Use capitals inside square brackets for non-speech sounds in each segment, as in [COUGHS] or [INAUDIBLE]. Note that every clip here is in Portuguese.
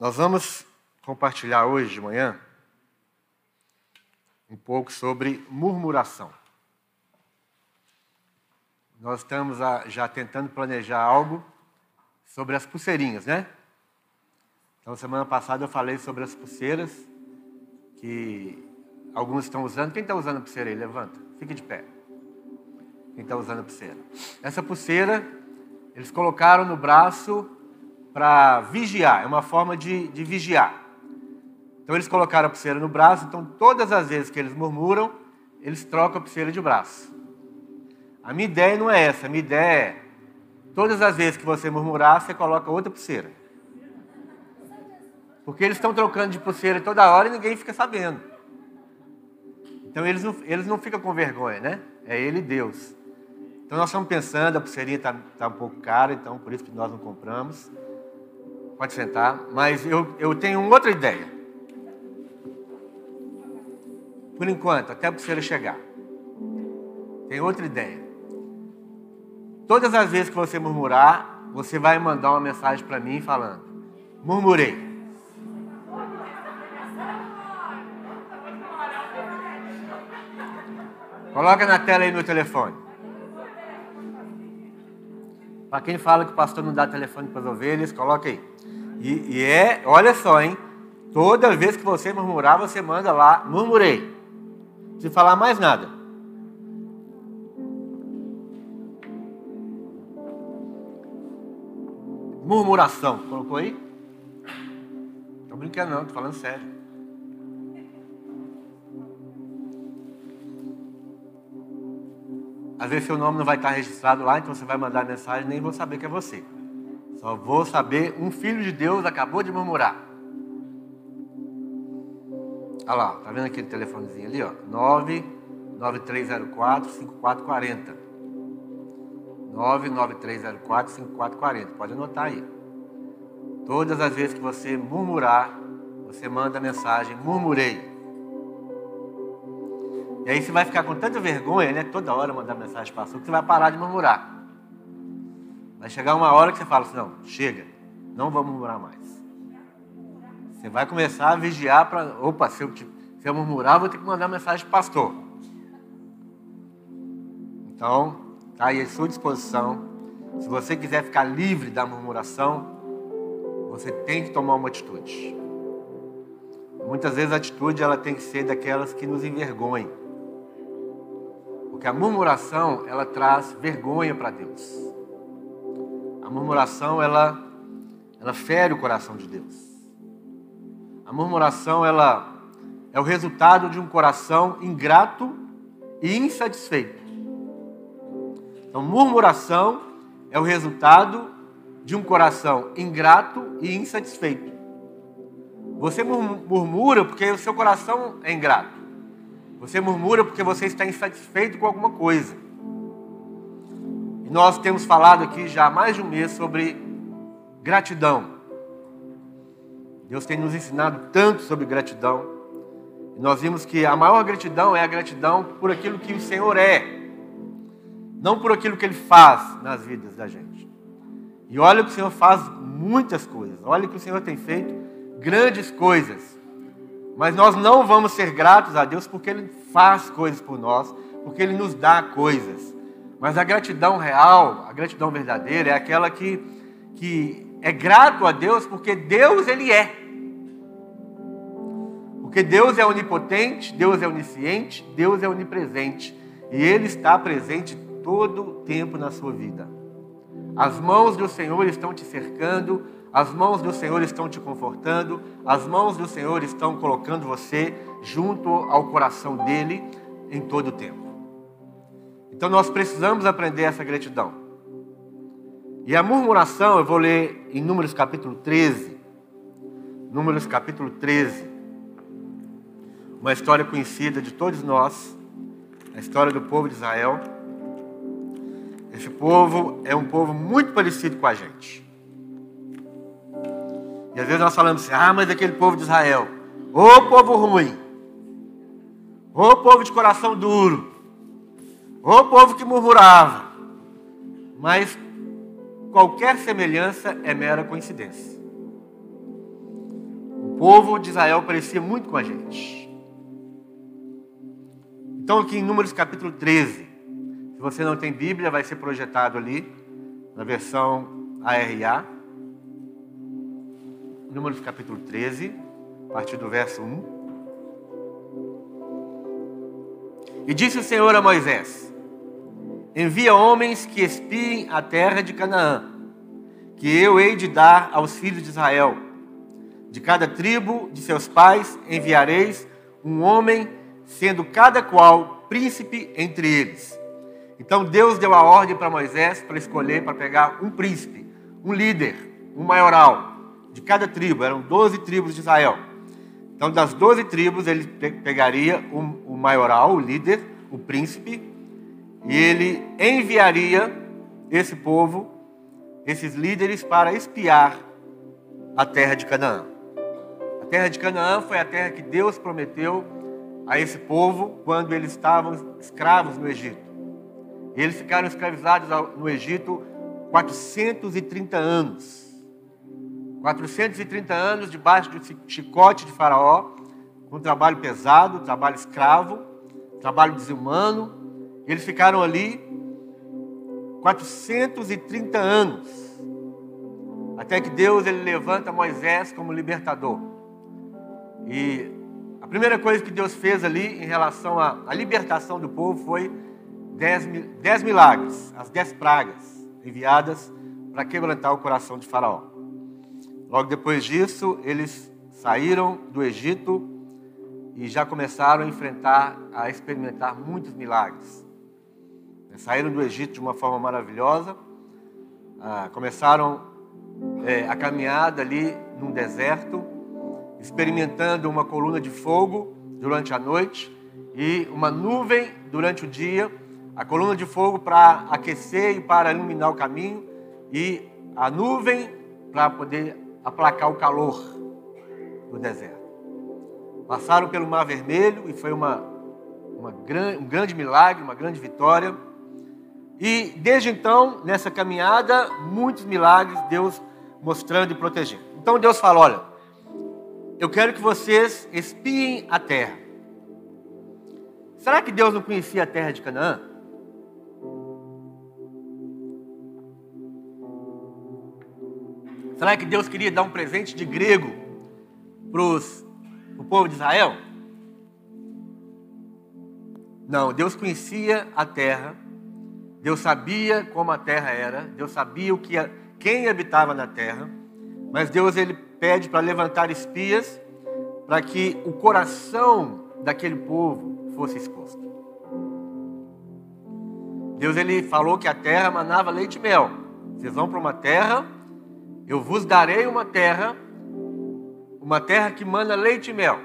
Nós vamos compartilhar hoje de manhã um pouco sobre murmuração. Nós estamos já tentando planejar algo sobre as pulseirinhas, né? Então, semana passada eu falei sobre as pulseiras que alguns estão usando. Quem está usando pulseira aí? Levanta, fique de pé. Quem está usando pulseira? Essa pulseira eles colocaram no braço para vigiar, é uma forma de, de vigiar. Então eles colocaram a pulseira no braço, então todas as vezes que eles murmuram, eles trocam a pulseira de braço. A minha ideia não é essa, a minha ideia é, todas as vezes que você murmurar, você coloca outra pulseira. Porque eles estão trocando de pulseira toda hora e ninguém fica sabendo. Então eles não, eles não ficam com vergonha, né? É ele e Deus. Então nós estamos pensando, a pulseirinha está tá um pouco cara, então por isso que nós não compramos. Pode sentar. Mas eu, eu tenho outra ideia. Por enquanto, até a pulseira chegar. Tem outra ideia. Todas as vezes que você murmurar, você vai mandar uma mensagem para mim falando: Murmurei. Coloca na tela aí meu telefone. Para quem fala que o pastor não dá telefone para as ovelhas, coloca aí. E, e, é, olha só, hein? Toda vez que você murmurar, você manda lá, murmurei. Sem falar mais nada. Murmuração, colocou aí? Não brincando não, tô falando sério. Às vezes seu nome não vai estar registrado lá, então você vai mandar mensagem nem vou saber que é você. Só vou saber, um filho de Deus acabou de murmurar. Olha lá, tá vendo aquele telefonezinho ali, ó? 99304 5440. 99304 5440. Pode anotar aí. Todas as vezes que você murmurar, você manda a mensagem murmurei. E aí você vai ficar com tanta vergonha, né? Toda hora mandar mensagem para que você vai parar de murmurar. Vai chegar uma hora que você fala assim, não, chega, não vou murmurar mais. Você vai começar a vigiar para, opa, se eu, se eu murmurar, vou ter que mandar mensagem para pastor. Então, está aí à sua disposição. Se você quiser ficar livre da murmuração, você tem que tomar uma atitude. Muitas vezes a atitude ela tem que ser daquelas que nos envergonham. Porque a murmuração, ela traz vergonha para Deus. A murmuração, ela, ela fere o coração de Deus. A murmuração, ela é o resultado de um coração ingrato e insatisfeito. Então, murmuração é o resultado de um coração ingrato e insatisfeito. Você murmura porque o seu coração é ingrato. Você murmura porque você está insatisfeito com alguma coisa. Nós temos falado aqui já há mais de um mês sobre gratidão. Deus tem nos ensinado tanto sobre gratidão. Nós vimos que a maior gratidão é a gratidão por aquilo que o Senhor é, não por aquilo que Ele faz nas vidas da gente. E olha que o Senhor faz muitas coisas. Olha que o Senhor tem feito grandes coisas. Mas nós não vamos ser gratos a Deus porque Ele faz coisas por nós, porque Ele nos dá coisas. Mas a gratidão real, a gratidão verdadeira, é aquela que, que é grato a Deus porque Deus Ele é. Porque Deus é onipotente, Deus é onisciente, Deus é onipresente. E Ele está presente todo o tempo na sua vida. As mãos do Senhor estão te cercando, as mãos do Senhor estão te confortando, as mãos do Senhor estão colocando você junto ao coração dele em todo o tempo. Então nós precisamos aprender essa gratidão. E a murmuração, eu vou ler em Números capítulo 13. Números capítulo 13. Uma história conhecida de todos nós, a história do povo de Israel. Esse povo é um povo muito parecido com a gente. E às vezes nós falamos assim, ah, mas aquele povo de Israel, ô povo ruim, ô povo de coração duro, ô povo que murmurava. Mas qualquer semelhança é mera coincidência. povo de Israel parecia muito com a gente. Então, aqui em Números capítulo 13, se você não tem Bíblia, vai ser projetado ali, na versão ARA. Números capítulo 13, a partir do verso 1. E disse o Senhor a Moisés: Envia homens que espiem a terra de Canaã, que eu hei de dar aos filhos de Israel. De cada tribo de seus pais enviareis um homem, sendo cada qual príncipe entre eles. Então Deus deu a ordem para Moisés para escolher, para pegar um príncipe, um líder, um maioral de cada tribo. Eram doze tribos de Israel. Então, das doze tribos, ele pegaria o, o maioral, o líder, o príncipe, e ele enviaria esse povo, esses líderes, para espiar a terra de Canaã. A terra de Canaã foi a terra que Deus prometeu a esse povo quando eles estavam escravos no Egito. Eles ficaram escravizados no Egito 430 anos. 430 anos debaixo do chicote de Faraó, com trabalho pesado, trabalho escravo, trabalho desumano. Eles ficaram ali 430 anos, até que Deus ele levanta Moisés como libertador. E a primeira coisa que Deus fez ali em relação à, à libertação do povo foi dez, dez milagres, as dez pragas enviadas para quebrantar o coração de Faraó. Logo depois disso, eles saíram do Egito e já começaram a enfrentar, a experimentar muitos milagres. Saíram do Egito de uma forma maravilhosa, ah, começaram é, a caminhada ali num deserto, experimentando uma coluna de fogo durante a noite e uma nuvem durante o dia a coluna de fogo para aquecer e para iluminar o caminho, e a nuvem para poder aplacar o calor do deserto. Passaram pelo Mar Vermelho e foi uma, uma um grande milagre, uma grande vitória. E desde então, nessa caminhada, muitos milagres Deus mostrando e protegendo. Então Deus fala: olha, eu quero que vocês espiem a terra. Será que Deus não conhecia a terra de Canaã? Será que Deus queria dar um presente de grego para o povo de Israel? Não, Deus conhecia a terra, Deus sabia como a terra era, Deus sabia o que, quem habitava na terra, mas Deus ele pede para levantar espias para que o coração daquele povo fosse exposto. Deus ele falou que a terra manava leite e mel. Vocês vão para uma terra eu vos darei uma terra, uma terra que manda leite e mel.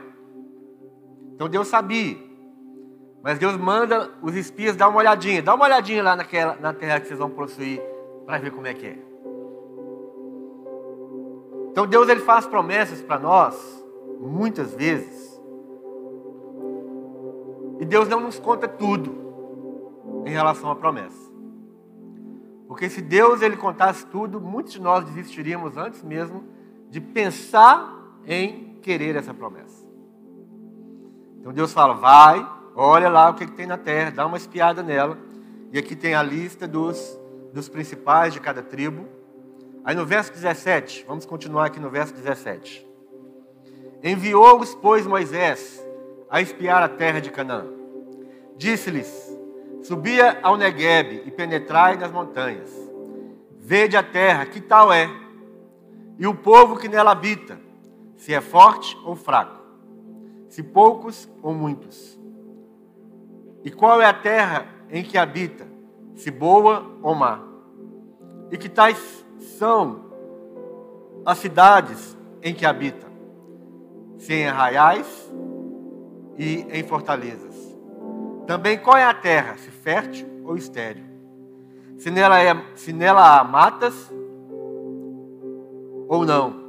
Então Deus sabia. Mas Deus manda os espias dar uma olhadinha. Dá uma olhadinha lá naquela, na terra que vocês vão possuir para ver como é que é. Então Deus ele faz promessas para nós, muitas vezes. E Deus não nos conta tudo em relação à promessa. Porque se Deus ele contasse tudo, muitos de nós desistiríamos antes mesmo de pensar em querer essa promessa. Então Deus fala: vai, olha lá o que, que tem na terra, dá uma espiada nela. E aqui tem a lista dos, dos principais de cada tribo. Aí no verso 17, vamos continuar aqui no verso 17. Enviou-os, pois, Moisés a espiar a terra de Canaã. Disse-lhes: Subia ao Negueb e penetrai nas montanhas. Vede a terra, que tal é? E o povo que nela habita, se é forte ou fraco, se poucos ou muitos. E qual é a terra em que habita, se boa ou má? E que tais são as cidades em que habita, se em arraiais e em fortalezas. Também qual é a terra, se fértil ou estéril? Se nela, é, se nela há matas ou não.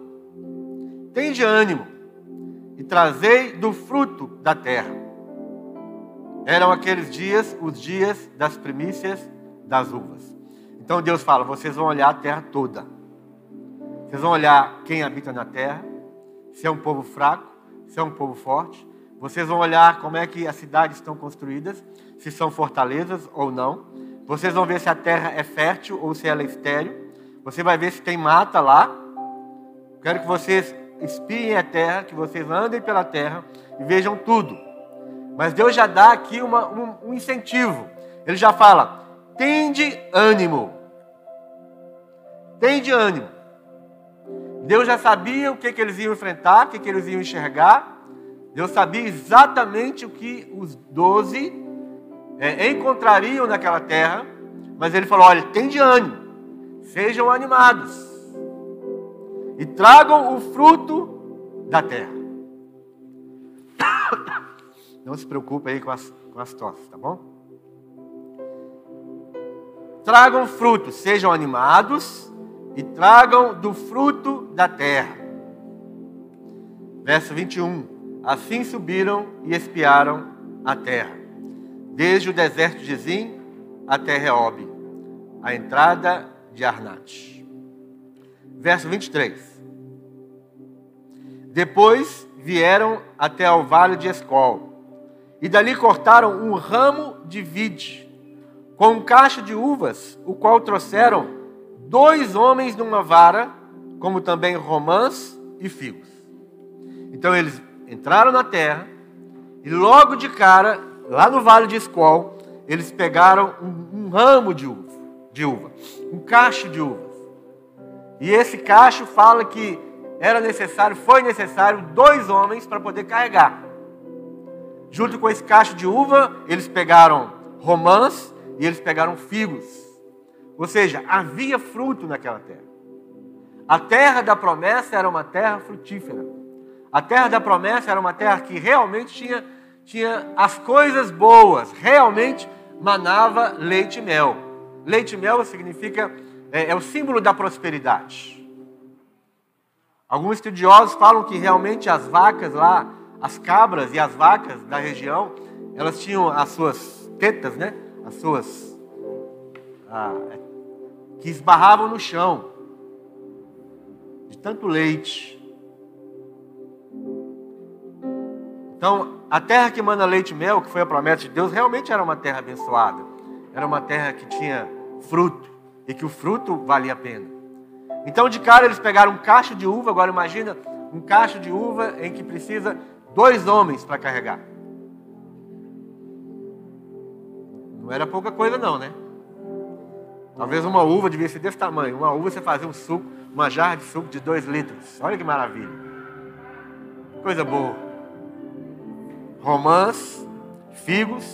Tende ânimo e trazei do fruto da terra. Eram aqueles dias os dias das primícias das uvas. Então Deus fala: vocês vão olhar a terra toda. Vocês vão olhar quem habita na terra, se é um povo fraco, se é um povo forte. Vocês vão olhar como é que as cidades estão construídas, se são fortalezas ou não. Vocês vão ver se a terra é fértil ou se ela é estéril. Você vai ver se tem mata lá. Quero que vocês espiem a terra, que vocês andem pela terra e vejam tudo. Mas Deus já dá aqui uma, um, um incentivo. Ele já fala: tende ânimo. Tende ânimo. Deus já sabia o que, que eles iam enfrentar, o que, que eles iam enxergar. Deus sabia exatamente o que os doze é, encontrariam naquela terra. Mas ele falou: olha, tende ânimo. Sejam animados. E tragam o fruto da terra. [COUGHS] Não se preocupe aí com as, com as tosses, tá bom? Tragam fruto, sejam animados e tragam do fruto da terra. Verso 21. Assim subiram e espiaram a terra, desde o deserto de Zim até Reob, a entrada de Arnate. Verso 23. Depois vieram até ao vale de Escol, e dali cortaram um ramo de vide, com um cacho de uvas, o qual trouxeram dois homens numa vara, como também romãs e figos. Então eles entraram na terra, e logo de cara, lá no vale de Escol, eles pegaram um, um ramo de uva, de uva, um cacho de uvas. E esse cacho fala que era necessário, foi necessário dois homens para poder carregar. Junto com esse cacho de uva, eles pegaram romãs e eles pegaram figos. Ou seja, havia fruto naquela terra. A terra da promessa era uma terra frutífera. A terra da promessa era uma terra que realmente tinha, tinha as coisas boas, realmente manava leite e mel. Leite e mel significa, é, é o símbolo da prosperidade. Alguns estudiosos falam que realmente as vacas lá as cabras e as vacas da região, elas tinham as suas tetas, né? As suas. Ah, que esbarravam no chão, de tanto leite. Então, a terra que manda leite e mel, que foi a promessa de Deus, realmente era uma terra abençoada. Era uma terra que tinha fruto e que o fruto valia a pena. Então, de cara, eles pegaram um cacho de uva. Agora, imagina um cacho de uva em que precisa dois homens para carregar. Não era pouca coisa não, né? Talvez uma uva devia ser desse tamanho. Uma uva você fazia um suco, uma jarra de suco de dois litros. Olha que maravilha. Coisa boa. Romãs, figos.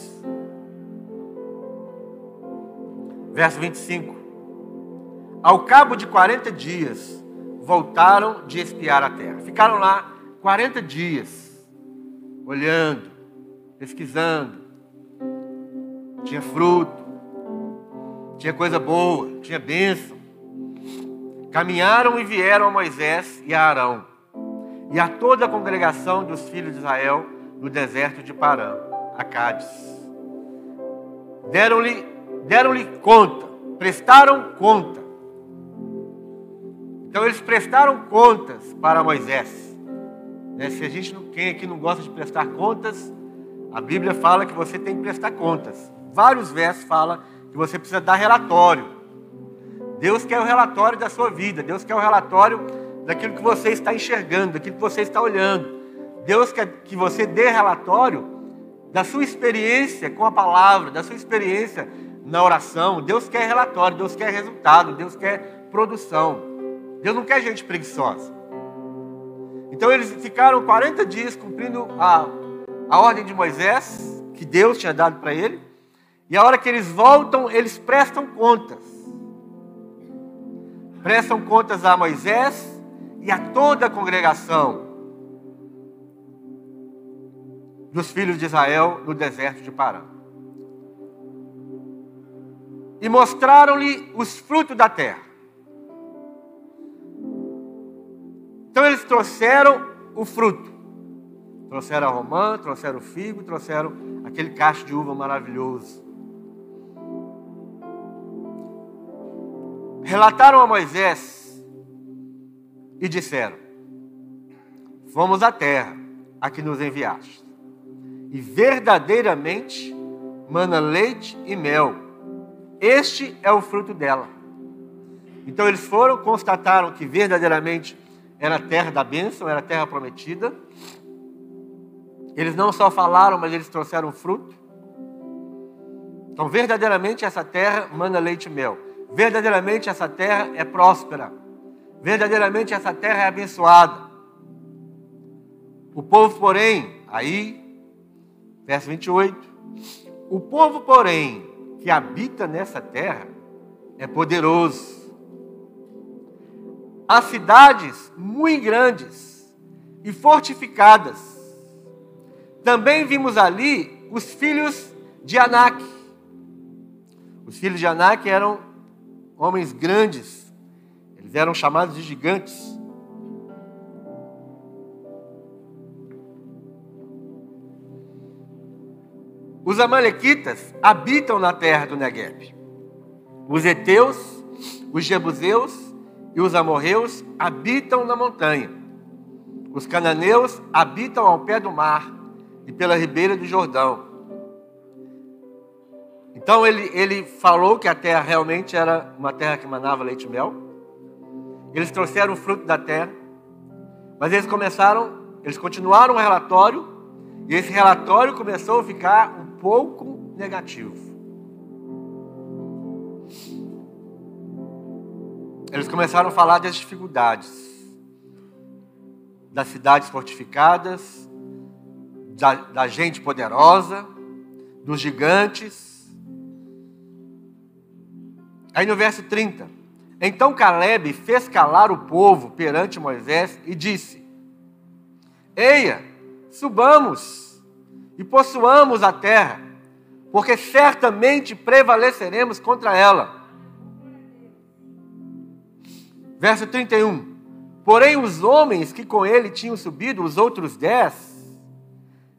Verso 25. Ao cabo de 40 dias, voltaram de espiar a terra. Ficaram lá 40 dias olhando, pesquisando. Tinha fruto, tinha coisa boa, tinha bênção. Caminharam e vieram a Moisés e a Arão, e a toda a congregação dos filhos de Israel no deserto de Parã, a Cádiz. Deram-lhe deram conta, prestaram conta. Então eles prestaram contas para Moisés. Né? Se a gente não, quem aqui não gosta de prestar contas, a Bíblia fala que você tem que prestar contas. Vários versos falam que você precisa dar relatório. Deus quer o relatório da sua vida. Deus quer o relatório daquilo que você está enxergando, daquilo que você está olhando. Deus quer que você dê relatório da sua experiência com a palavra, da sua experiência na oração. Deus quer relatório, Deus quer resultado, Deus quer produção. Deus não quer gente preguiçosa. Então eles ficaram 40 dias cumprindo a, a ordem de Moisés, que Deus tinha dado para ele. E a hora que eles voltam, eles prestam contas. Prestam contas a Moisés e a toda a congregação dos filhos de Israel no deserto de Pará. E mostraram-lhe os frutos da terra. Então eles trouxeram o fruto. Trouxeram a romã, trouxeram o figo, trouxeram aquele cacho de uva maravilhoso. Relataram a Moisés e disseram: Fomos à terra a que nos enviaste, e verdadeiramente mana leite e mel. Este é o fruto dela. Então eles foram, constataram que verdadeiramente era a terra da bênção, era a terra prometida. Eles não só falaram, mas eles trouxeram fruto. Então, verdadeiramente essa terra mana leite e mel. Verdadeiramente essa terra é próspera. Verdadeiramente essa terra é abençoada. O povo, porém, aí, verso 28, o povo, porém, que habita nessa terra é poderoso. As cidades muito grandes e fortificadas. Também vimos ali os filhos de Anak. Os filhos de Anak eram homens grandes, eles eram chamados de gigantes. Os amalequitas habitam na terra do Negueb. Os heteus, os jebuseus e os amorreus habitam na montanha. Os cananeus habitam ao pé do mar e pela ribeira do Jordão. Então ele, ele falou que a terra realmente era uma terra que manava leite e mel. Eles trouxeram o fruto da terra. Mas eles começaram, eles continuaram o relatório, e esse relatório começou a ficar pouco negativo. Eles começaram a falar das dificuldades, das cidades fortificadas, da, da gente poderosa, dos gigantes. Aí no verso 30, então Caleb fez calar o povo perante Moisés e disse: Eia, subamos e possuamos a terra, porque certamente prevaleceremos contra ela. Verso 31. Porém, os homens que com ele tinham subido, os outros dez,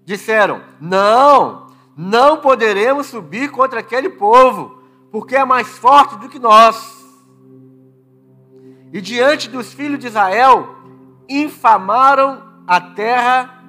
disseram: Não, não poderemos subir contra aquele povo, porque é mais forte do que nós. E diante dos filhos de Israel, infamaram a terra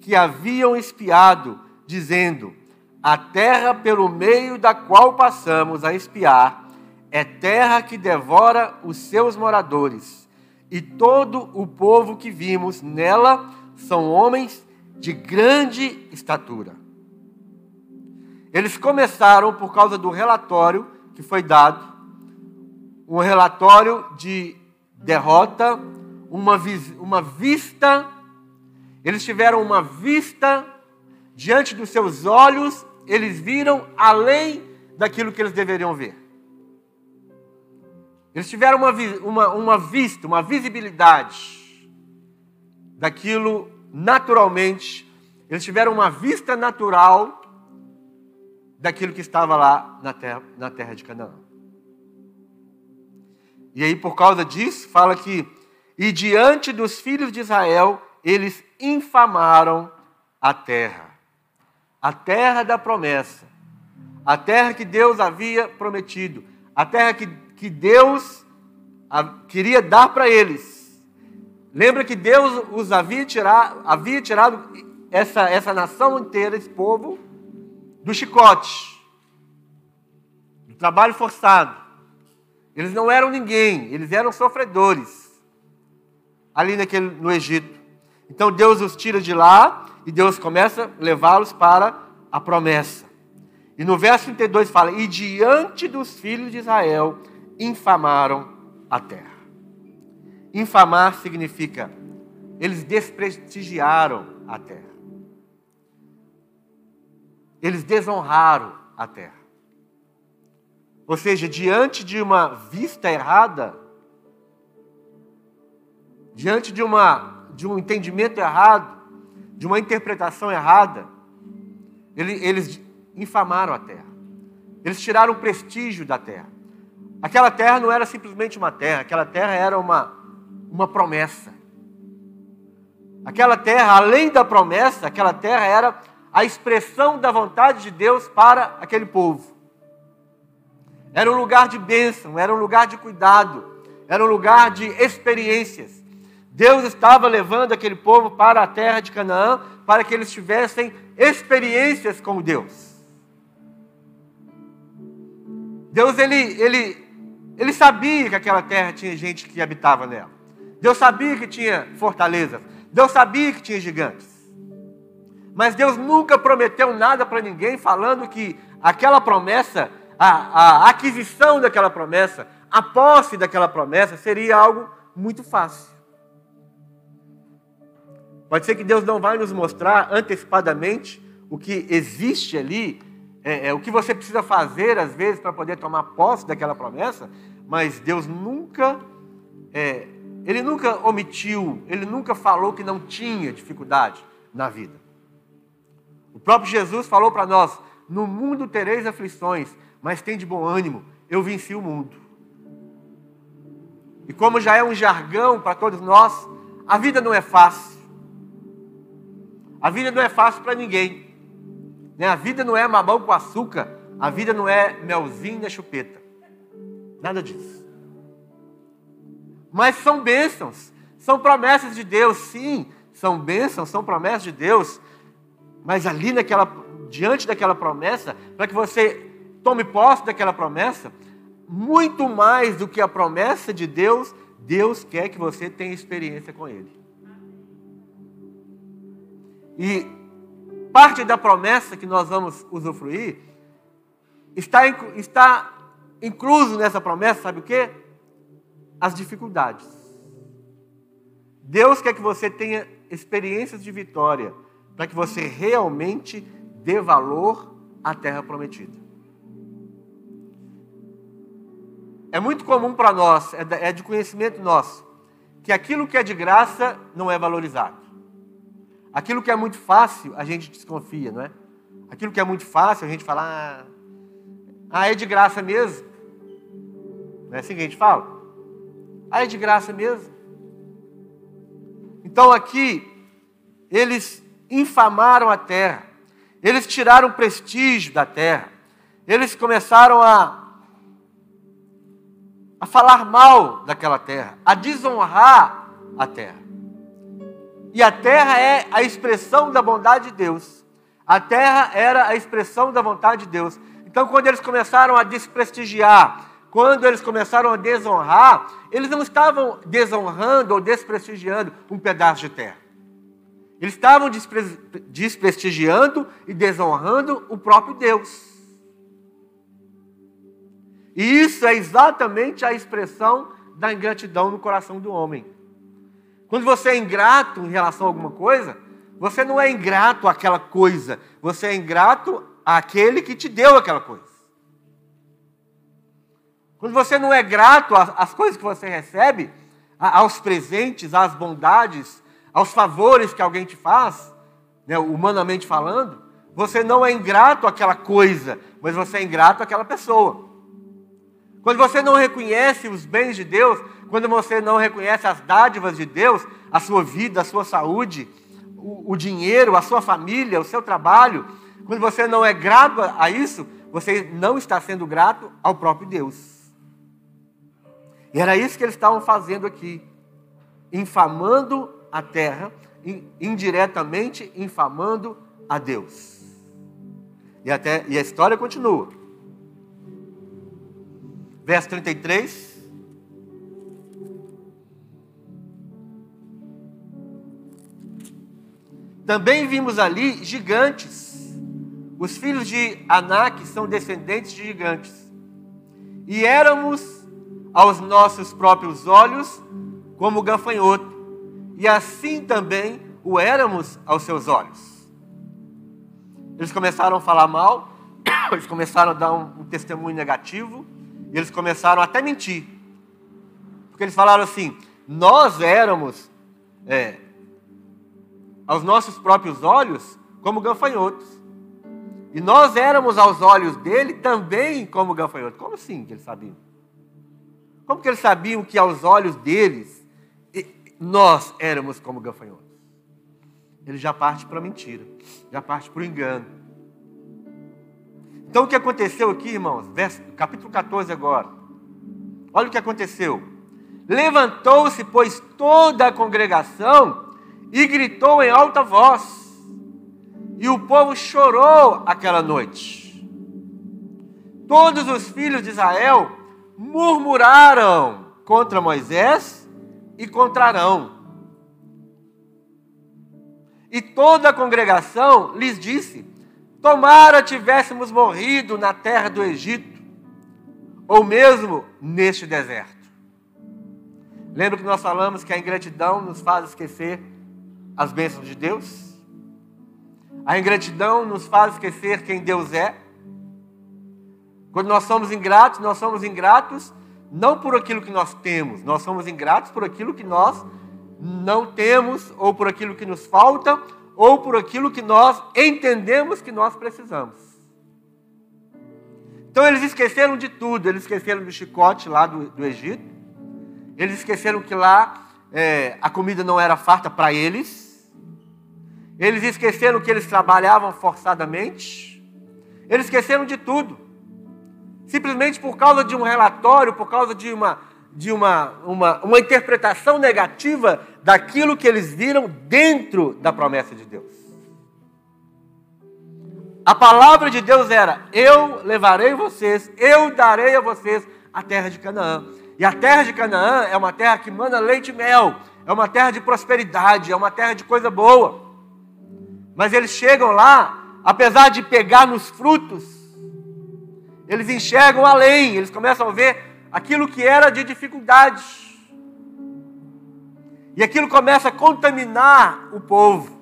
que haviam espiado, dizendo: A terra pelo meio da qual passamos a espiar é terra que devora os seus moradores, e todo o povo que vimos nela são homens de grande estatura. Eles começaram por causa do relatório que foi dado, um relatório de derrota, uma, uma vista eles tiveram uma vista diante dos seus olhos, eles viram além daquilo que eles deveriam ver. Eles tiveram uma, uma, uma vista, uma visibilidade daquilo naturalmente. Eles tiveram uma vista natural daquilo que estava lá na terra, na terra de Canaã. E aí, por causa disso, fala que, e diante dos filhos de Israel, eles infamaram a terra, a terra da promessa, a terra que Deus havia prometido, a terra que, que Deus queria dar para eles. Lembra que Deus os havia tirado, havia tirado essa, essa nação inteira, esse povo, do chicote, do trabalho forçado. Eles não eram ninguém, eles eram sofredores ali naquele, no Egito. Então Deus os tira de lá e Deus começa a levá-los para a promessa. E no verso 32 fala: E diante dos filhos de Israel infamaram a terra. Infamar significa eles desprestigiaram a terra. Eles desonraram a terra. Ou seja, diante de uma vista errada, diante de uma de um entendimento errado, de uma interpretação errada, eles infamaram a terra. Eles tiraram o prestígio da terra. Aquela terra não era simplesmente uma terra, aquela terra era uma, uma promessa. Aquela terra, além da promessa, aquela terra era a expressão da vontade de Deus para aquele povo. Era um lugar de bênção, era um lugar de cuidado, era um lugar de experiências. Deus estava levando aquele povo para a terra de Canaã para que eles tivessem experiências com Deus. Deus ele, ele, ele sabia que aquela terra tinha gente que habitava nela. Deus sabia que tinha fortalezas. Deus sabia que tinha gigantes. Mas Deus nunca prometeu nada para ninguém falando que aquela promessa, a, a aquisição daquela promessa, a posse daquela promessa seria algo muito fácil. Pode ser que Deus não vai nos mostrar antecipadamente o que existe ali, é, é, o que você precisa fazer às vezes para poder tomar posse daquela promessa, mas Deus nunca, é, Ele nunca omitiu, Ele nunca falou que não tinha dificuldade na vida. O próprio Jesus falou para nós: no mundo tereis aflições, mas tem de bom ânimo, eu venci o mundo. E como já é um jargão para todos nós, a vida não é fácil. A vida não é fácil para ninguém. Né? A vida não é mamão com açúcar. A vida não é melzinho na chupeta. Nada disso. Mas são bênçãos. São promessas de Deus, sim. São bênçãos, são promessas de Deus. Mas ali naquela, diante daquela promessa, para que você tome posse daquela promessa, muito mais do que a promessa de Deus, Deus quer que você tenha experiência com Ele. E parte da promessa que nós vamos usufruir está, está incluso nessa promessa, sabe o que? As dificuldades. Deus quer que você tenha experiências de vitória, para que você realmente dê valor à terra prometida. É muito comum para nós, é de conhecimento nosso, que aquilo que é de graça não é valorizado. Aquilo que é muito fácil, a gente desconfia, não é? Aquilo que é muito fácil, a gente fala, ah, ah é de graça mesmo. Não é assim que a gente fala? Ah, é de graça mesmo. Então aqui, eles infamaram a terra, eles tiraram o prestígio da terra, eles começaram a, a falar mal daquela terra, a desonrar a terra. E a terra é a expressão da bondade de Deus. A terra era a expressão da vontade de Deus. Então, quando eles começaram a desprestigiar, quando eles começaram a desonrar, eles não estavam desonrando ou desprestigiando um pedaço de terra. Eles estavam desprestigiando e desonrando o próprio Deus. E isso é exatamente a expressão da ingratidão no coração do homem. Quando você é ingrato em relação a alguma coisa, você não é ingrato àquela coisa, você é ingrato àquele que te deu aquela coisa. Quando você não é grato às coisas que você recebe, aos presentes, às bondades, aos favores que alguém te faz, né, humanamente falando, você não é ingrato àquela coisa, mas você é ingrato àquela pessoa. Quando você não reconhece os bens de Deus, quando você não reconhece as dádivas de Deus, a sua vida, a sua saúde, o, o dinheiro, a sua família, o seu trabalho, quando você não é grato a isso, você não está sendo grato ao próprio Deus. E era isso que eles estavam fazendo aqui, infamando a terra, indiretamente infamando a Deus. E, até, e a história continua. Verso 33. Também vimos ali gigantes. Os filhos de Anak são descendentes de gigantes. E éramos aos nossos próprios olhos como gafanhoto, e assim também o éramos aos seus olhos. Eles começaram a falar mal, [COUGHS] eles começaram a dar um, um testemunho negativo, e eles começaram até mentir. Porque eles falaram assim: nós éramos é, aos nossos próprios olhos como gafanhotos. E nós éramos aos olhos dele também como gafanhotos. Como assim que eles sabiam? Como que eles sabiam que aos olhos deles nós éramos como gafanhotos? Ele já parte para a mentira, já parte para o engano. Então o que aconteceu aqui, irmãos? Verso, capítulo 14 agora. Olha o que aconteceu. Levantou-se, pois, toda a congregação e gritou em alta voz. E o povo chorou aquela noite. Todos os filhos de Israel murmuraram contra Moisés e contra Arão. E toda a congregação lhes disse: Tomara tivéssemos morrido na terra do Egito, ou mesmo neste deserto. Lembra que nós falamos que a ingratidão nos faz esquecer as bênçãos de Deus? A ingratidão nos faz esquecer quem Deus é. Quando nós somos ingratos, nós somos ingratos não por aquilo que nós temos, nós somos ingratos por aquilo que nós não temos, ou por aquilo que nos falta, ou por aquilo que nós entendemos que nós precisamos. Então eles esqueceram de tudo, eles esqueceram do chicote lá do, do Egito, eles esqueceram que lá é, a comida não era farta para eles, eles esqueceram que eles trabalhavam forçadamente, eles esqueceram de tudo. Simplesmente por causa de um relatório, por causa de uma, de uma, uma, uma interpretação negativa daquilo que eles viram dentro da promessa de Deus. A palavra de Deus era: Eu levarei vocês, eu darei a vocês a terra de Canaã. E a terra de Canaã é uma terra que manda leite e mel, é uma terra de prosperidade, é uma terra de coisa boa. Mas eles chegam lá, apesar de pegar nos frutos, eles enxergam além, eles começam a ver aquilo que era de dificuldade. E aquilo começa a contaminar o povo.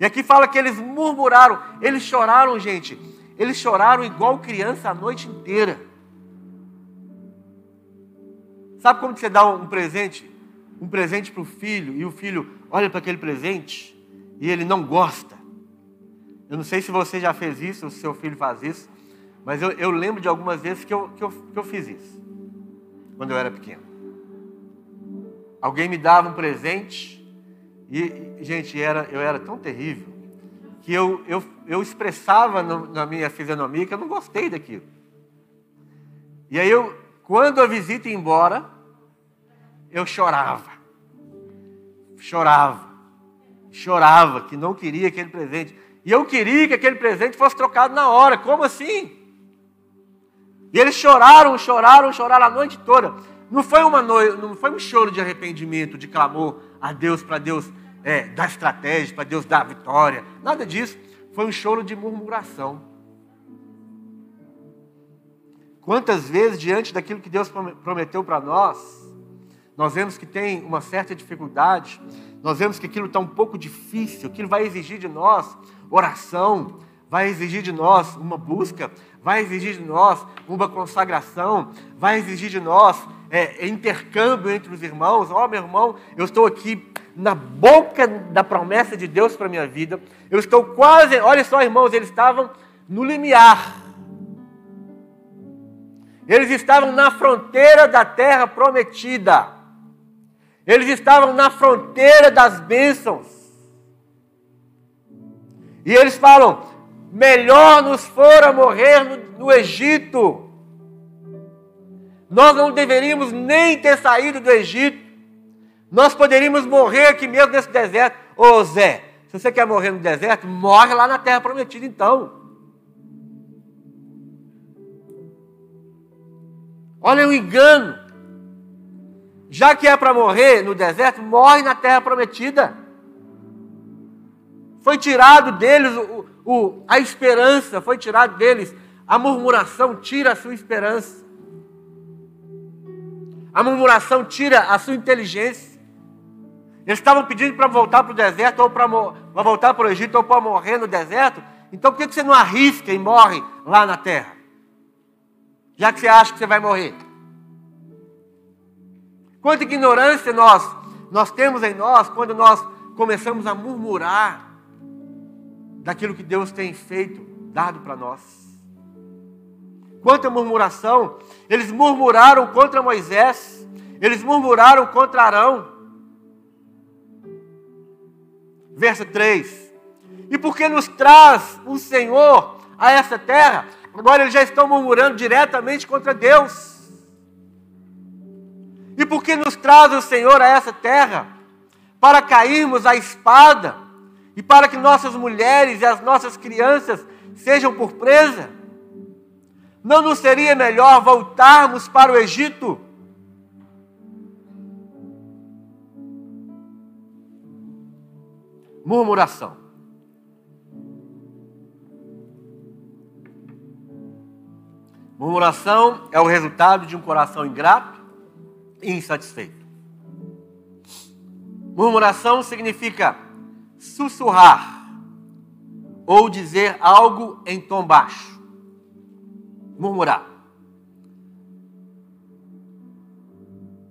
E aqui fala que eles murmuraram, eles choraram, gente. Eles choraram igual criança a noite inteira. Sabe como você dá um presente? Um presente para o filho, e o filho olha para aquele presente e ele não gosta. Eu não sei se você já fez isso, se seu filho faz isso. Mas eu, eu lembro de algumas vezes que eu, que, eu, que eu fiz isso, quando eu era pequeno. Alguém me dava um presente e, gente, era, eu era tão terrível que eu, eu, eu expressava no, na minha fisionomia que eu não gostei daquilo. E aí, eu, quando a visita ia embora, eu chorava. Chorava. Chorava que não queria aquele presente. E eu queria que aquele presente fosse trocado na hora. Como assim? E eles choraram, choraram, choraram a noite toda. Não foi, uma noite, não foi um choro de arrependimento, de clamor a Deus, para Deus é, dar estratégia, para Deus dar vitória. Nada disso. Foi um choro de murmuração. Quantas vezes, diante daquilo que Deus prometeu para nós, nós vemos que tem uma certa dificuldade, nós vemos que aquilo está um pouco difícil, aquilo vai exigir de nós oração, vai exigir de nós uma busca, vai exigir de nós uma consagração, vai exigir de nós é, intercâmbio entre os irmãos. Ó, oh, meu irmão, eu estou aqui na boca da promessa de Deus para minha vida. Eu estou quase, olha só, irmãos, eles estavam no limiar. Eles estavam na fronteira da terra prometida. Eles estavam na fronteira das bênçãos. E eles falam: melhor nos fora morrer no, no Egito. Nós não deveríamos nem ter saído do Egito. Nós poderíamos morrer aqui mesmo nesse deserto. Ô Zé, se você quer morrer no deserto, morre lá na terra prometida então. Olha o engano. Já que é para morrer no deserto, morre na terra prometida. Foi tirado deles o, o, a esperança, foi tirado deles. A murmuração tira a sua esperança. A murmuração tira a sua inteligência. Eles estavam pedindo para voltar para o deserto, ou para voltar para o Egito, ou para morrer no deserto. Então por que você não arrisca e morre lá na terra? Já que você acha que você vai morrer. Quanta ignorância nós, nós temos em nós quando nós começamos a murmurar daquilo que Deus tem feito, dado para nós. Quanto à murmuração, eles murmuraram contra Moisés, eles murmuraram contra Arão. Verso 3: E porque nos traz o Senhor a essa terra, agora eles já estão murmurando diretamente contra Deus. E E porque nos traz o Senhor a essa terra? Para cairmos à espada e para que nossas mulheres e as nossas crianças sejam por presa? Não nos seria melhor voltarmos para o Egito? Murmuração. Murmuração é o resultado de um coração ingrato e insatisfeito. Murmuração significa sussurrar ou dizer algo em tom baixo. Murmurar.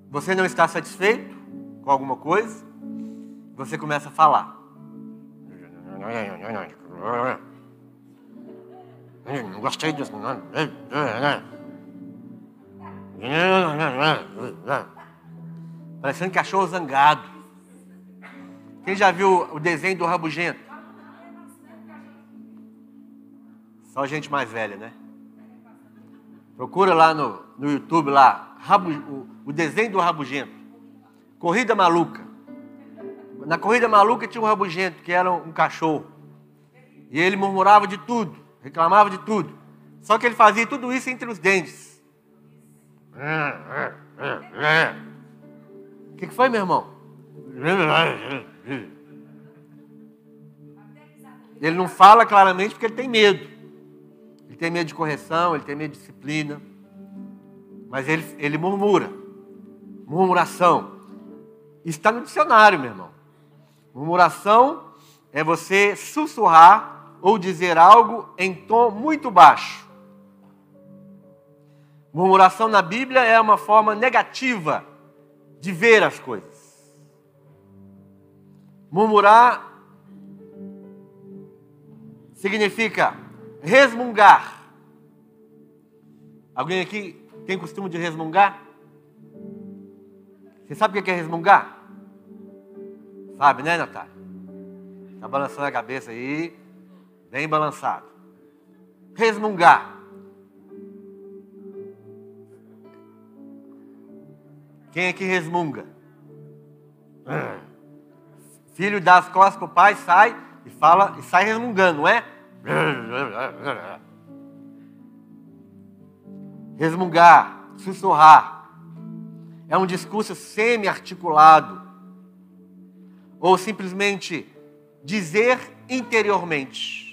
Você não está satisfeito com alguma coisa, você começa a falar. Não gostei disso. Parecendo cachorro zangado. Quem já viu o desenho do rabugento? Só gente mais velha, né? Procura lá no, no YouTube lá, Rabu, o, o desenho do rabugento. Corrida maluca. Na corrida maluca tinha um rabugento que era um cachorro. E ele murmurava de tudo reclamava de tudo. Só que ele fazia tudo isso entre os dentes. O que, que foi, meu irmão? Ele não fala claramente porque ele tem medo. Ele tem medo de correção, ele tem medo de disciplina. Mas ele, ele murmura. Murmuração. Está no dicionário, meu irmão. Murmuração é você sussurrar ou dizer algo em tom muito baixo. Murmuração na Bíblia é uma forma negativa de ver as coisas. Murmurar significa resmungar. Alguém aqui tem costume de resmungar? Você sabe o que é resmungar? Sabe, né, Natália? Está balançando a cabeça aí bem balançado. Resmungar. Quem é que resmunga? Filho dá as costas para o pai, sai e fala e sai resmungando, não é? Resmungar, sussurrar. É um discurso semi-articulado. Ou simplesmente dizer interiormente.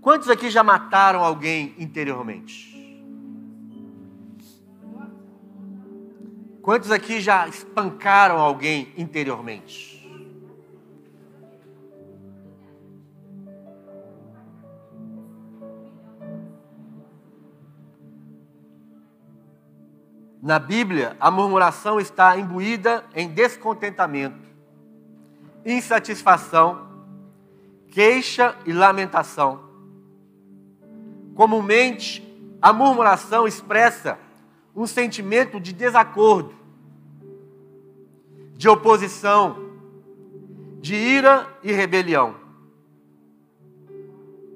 Quantos aqui já mataram alguém interiormente? Quantos aqui já espancaram alguém interiormente? Na Bíblia, a murmuração está imbuída em descontentamento, insatisfação, queixa e lamentação. Comumente, a murmuração expressa um sentimento de desacordo, de oposição, de ira e rebelião.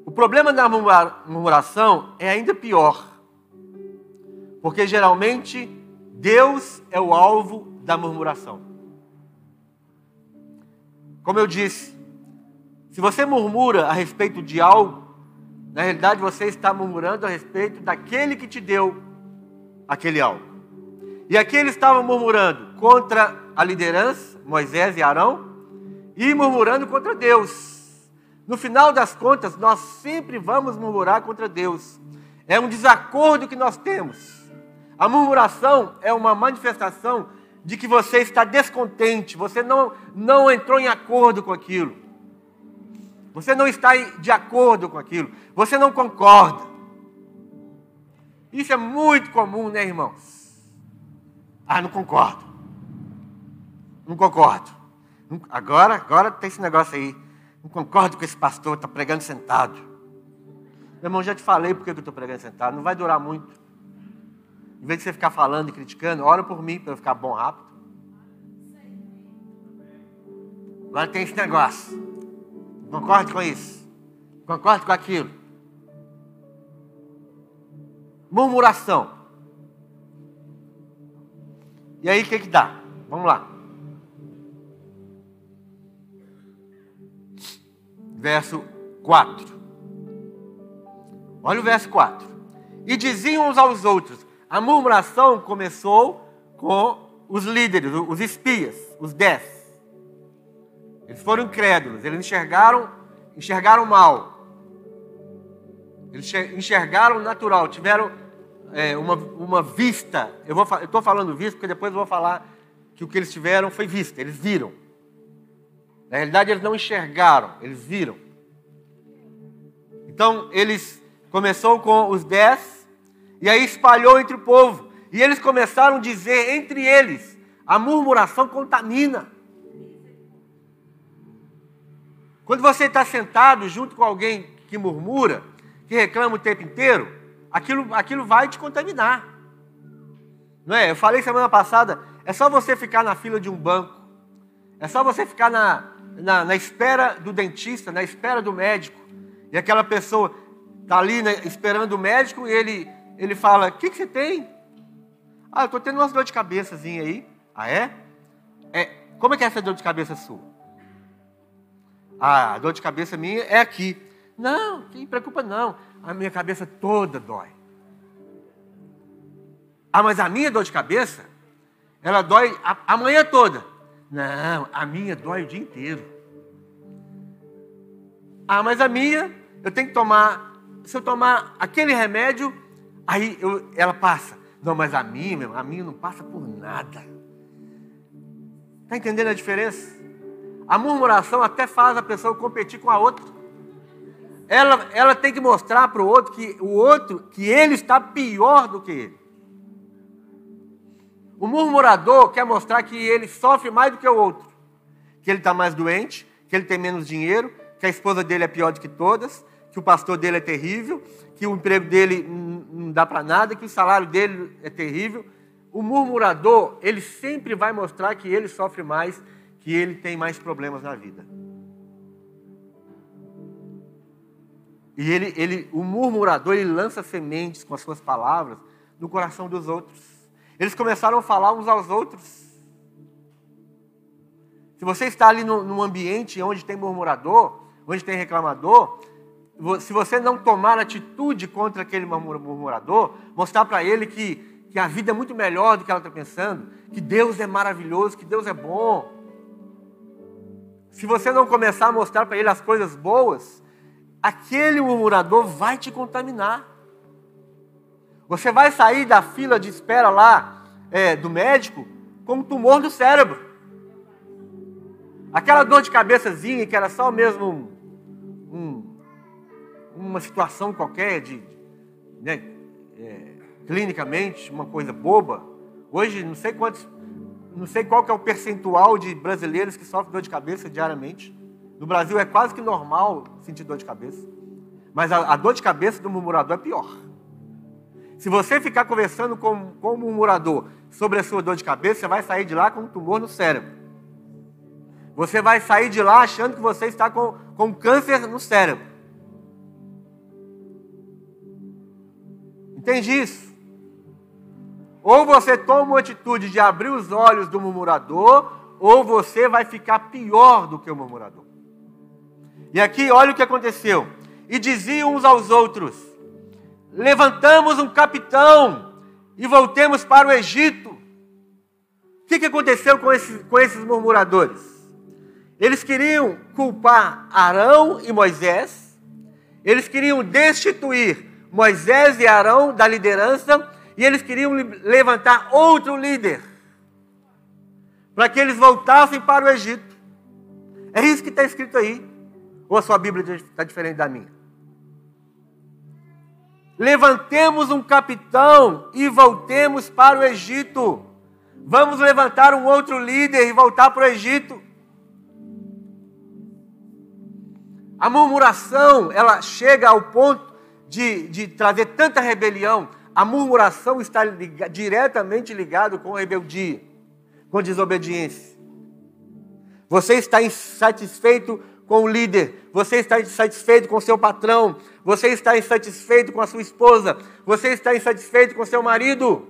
O problema da murmuração é ainda pior, porque geralmente Deus é o alvo da murmuração. Como eu disse, se você murmura a respeito de algo, na realidade, você está murmurando a respeito daquele que te deu aquele algo. E aqui ele estava murmurando contra a liderança, Moisés e Arão, e murmurando contra Deus. No final das contas, nós sempre vamos murmurar contra Deus. É um desacordo que nós temos. A murmuração é uma manifestação de que você está descontente, você não, não entrou em acordo com aquilo. Você não está de acordo com aquilo. Você não concorda. Isso é muito comum, né, irmãos? Ah, não concordo. Não concordo. Agora, agora tem esse negócio aí. Não concordo com esse pastor, está pregando sentado. Meu irmão, já te falei porque eu estou pregando sentado. Não vai durar muito. Em vez de você ficar falando e criticando, ora por mim para eu ficar bom rápido. Agora tem esse negócio. Concorde com isso. Concorde com aquilo. Murmuração. E aí o que, que dá? Vamos lá. Verso 4. Olha o verso 4. E diziam uns aos outros: a murmuração começou com os líderes, os espias, os dez. Eles foram incrédulos, eles enxergaram, enxergaram mal. Eles enxergaram natural, tiveram é, uma, uma vista. Eu estou falando vista porque depois eu vou falar que o que eles tiveram foi vista, eles viram. Na realidade, eles não enxergaram, eles viram. Então, eles começou com os dez, e aí espalhou entre o povo. E eles começaram a dizer entre eles: a murmuração contamina. Quando você está sentado junto com alguém que murmura, que reclama o tempo inteiro, aquilo, aquilo vai te contaminar. Não é? Eu falei semana passada, é só você ficar na fila de um banco, é só você ficar na, na, na espera do dentista, na espera do médico, e aquela pessoa está ali né, esperando o médico e ele ele fala: O que, que você tem? Ah, eu estou tendo umas dor de cabeçazinha aí. Ah, é? é? Como é que é essa dor de cabeça sua? Ah, a dor de cabeça minha é aqui. Não, não preocupa não. A minha cabeça toda dói. Ah, mas a minha dor de cabeça, ela dói a, a manhã toda. Não, a minha dói o dia inteiro. Ah, mas a minha, eu tenho que tomar, se eu tomar aquele remédio, Aí eu, ela passa. Não, mas a minha, a minha não passa por nada. Está entendendo a diferença? A murmuração até faz a pessoa competir com a outra. Ela, ela tem que mostrar para o outro que o outro que ele está pior do que ele. O murmurador quer mostrar que ele sofre mais do que o outro, que ele está mais doente, que ele tem menos dinheiro, que a esposa dele é pior do que todas, que o pastor dele é terrível, que o emprego dele não dá para nada, que o salário dele é terrível. O murmurador, ele sempre vai mostrar que ele sofre mais, que ele tem mais problemas na vida. E ele, ele, o murmurador, ele lança sementes com as suas palavras no coração dos outros. Eles começaram a falar uns aos outros. Se você está ali num ambiente onde tem murmurador, onde tem reclamador, se você não tomar atitude contra aquele murmurador, mostrar para ele que, que a vida é muito melhor do que ela está pensando, que Deus é maravilhoso, que Deus é bom. Se você não começar a mostrar para ele as coisas boas, aquele murmurador vai te contaminar. Você vai sair da fila de espera lá é, do médico com um tumor no cérebro. Aquela dor de cabeçazinha que era só mesmo um, uma situação qualquer de, né, é, clinicamente, uma coisa boba. Hoje, não sei quantos, não sei qual que é o percentual de brasileiros que sofrem dor de cabeça diariamente. No Brasil é quase que normal sentir dor de cabeça. Mas a, a dor de cabeça do murmurador é pior. Se você ficar conversando com, com o murmurador sobre a sua dor de cabeça, você vai sair de lá com um tumor no cérebro. Você vai sair de lá achando que você está com, com câncer no cérebro. Entende isso? Ou você toma uma atitude de abrir os olhos do murmurador, ou você vai ficar pior do que o murmurador. E aqui, olha o que aconteceu. E diziam uns aos outros: Levantamos um capitão e voltemos para o Egito. O que, que aconteceu com esses, com esses murmuradores? Eles queriam culpar Arão e Moisés, eles queriam destituir Moisés e Arão da liderança e eles queriam levantar outro líder para que eles voltassem para o Egito. É isso que está escrito aí. Ou a sua Bíblia está diferente da minha? Levantemos um capitão e voltemos para o Egito. Vamos levantar um outro líder e voltar para o Egito. A murmuração, ela chega ao ponto de, de trazer tanta rebelião, a murmuração está liga, diretamente ligado com rebeldia, com desobediência. Você está insatisfeito com o líder, você está insatisfeito com seu patrão, você está insatisfeito com a sua esposa, você está insatisfeito com seu marido.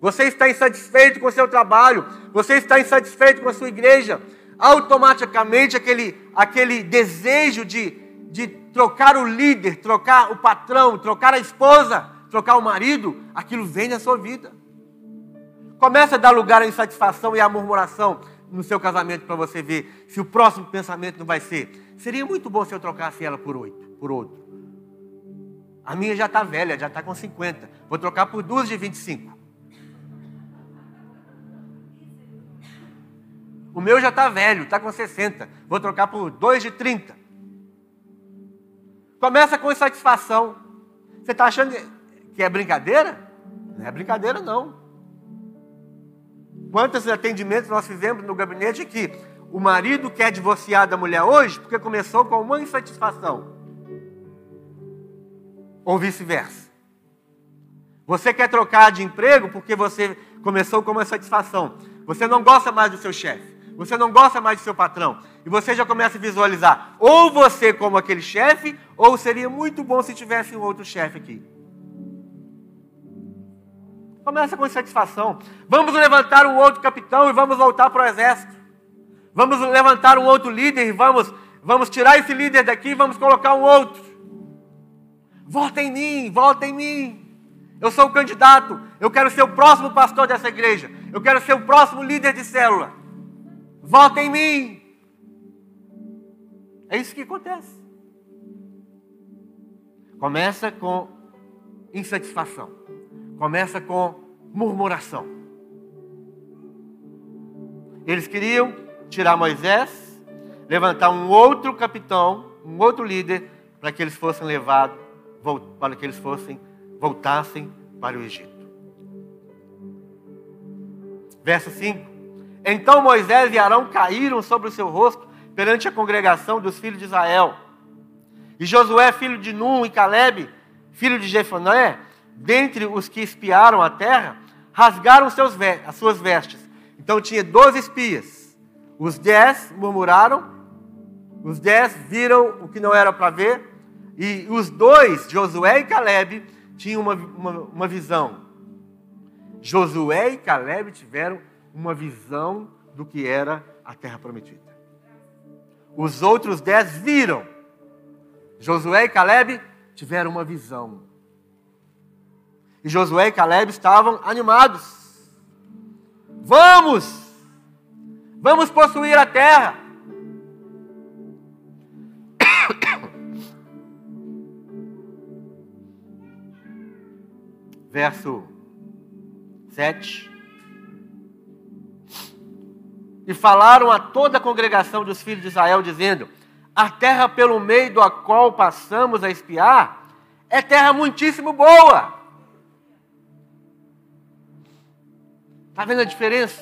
você está insatisfeito com o seu trabalho, você está insatisfeito com a sua igreja, automaticamente aquele, aquele desejo de, de trocar o líder, trocar o patrão, trocar a esposa, trocar o marido, aquilo vem na sua vida. Começa a dar lugar à insatisfação e à murmuração no seu casamento para você ver se o próximo pensamento não vai ser. Seria muito bom se eu trocasse ela por oito, por outro. A minha já está velha, já está com 50. Vou trocar por duas de 25. O meu já está velho, está com 60. Vou trocar por dois de 30. Começa com insatisfação. Você está achando que é brincadeira? Não é brincadeira, não. Quantos atendimentos nós fizemos no gabinete que o marido quer divorciar da mulher hoje porque começou com uma insatisfação. Ou vice-versa. Você quer trocar de emprego porque você começou com uma insatisfação. Você não gosta mais do seu chefe. Você não gosta mais do seu patrão. E você já começa a visualizar ou você como aquele chefe, ou seria muito bom se tivesse um outro chefe aqui. Começa com insatisfação. Vamos levantar um outro capitão e vamos voltar para o exército. Vamos levantar um outro líder e vamos, vamos tirar esse líder daqui e vamos colocar um outro. Volta em mim, volta em mim. Eu sou o candidato. Eu quero ser o próximo pastor dessa igreja. Eu quero ser o próximo líder de célula. Volta em mim. É isso que acontece. Começa com insatisfação. Começa com murmuração. Eles queriam tirar Moisés, levantar um outro capitão, um outro líder, para que eles fossem levados, para que eles fossem, voltassem para o Egito. Verso 5. Então Moisés e Arão caíram sobre o seu rosto perante a congregação dos filhos de Israel. E Josué, filho de Num, e Caleb, filho de Jefoné, dentre os que espiaram a terra, rasgaram seus, as suas vestes. Então tinha doze espias. Os dez murmuraram, os dez viram o que não era para ver, e os dois, Josué e Caleb, tinham uma, uma, uma visão. Josué e Caleb tiveram uma visão do que era a terra prometida. Os outros dez viram. Josué e Caleb tiveram uma visão. E Josué e Caleb estavam animados. Vamos! Vamos possuir a terra. [COUGHS] Verso 7 e falaram a toda a congregação dos filhos de Israel, dizendo: A terra pelo meio da qual passamos a espiar é terra muitíssimo boa. Está vendo a diferença?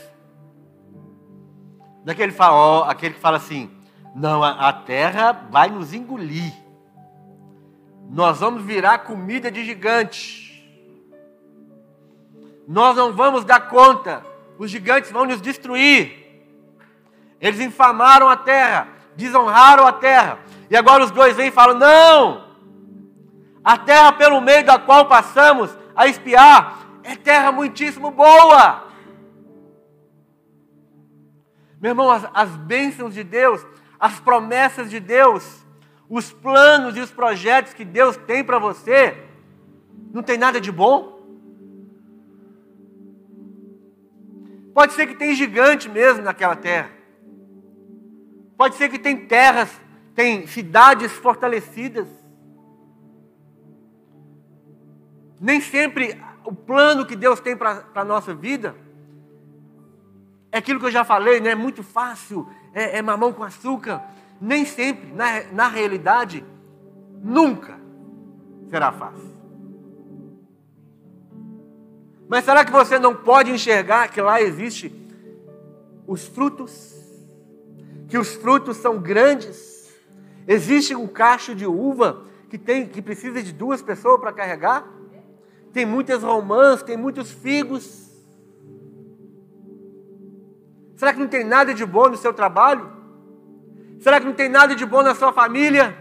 Daquele fala, ó, aquele que fala assim: Não, a, a terra vai nos engolir. Nós vamos virar comida de gigante. Nós não vamos dar conta. Os gigantes vão nos destruir. Eles infamaram a terra, desonraram a terra. E agora os dois vêm e falam: não! A terra pelo meio da qual passamos a espiar é terra muitíssimo boa. Meu irmão, as, as bênçãos de Deus, as promessas de Deus, os planos e os projetos que Deus tem para você, não tem nada de bom? Pode ser que tem gigante mesmo naquela terra. Pode ser que tem terras, tem cidades fortalecidas. Nem sempre o plano que Deus tem para a nossa vida é aquilo que eu já falei, né? é muito fácil, é, é mamão com açúcar. Nem sempre, na, na realidade, nunca será fácil. Mas será que você não pode enxergar que lá existe os frutos que os frutos são grandes. Existe um cacho de uva que, tem, que precisa de duas pessoas para carregar. Tem muitas romãs, tem muitos figos. Será que não tem nada de bom no seu trabalho? Será que não tem nada de bom na sua família?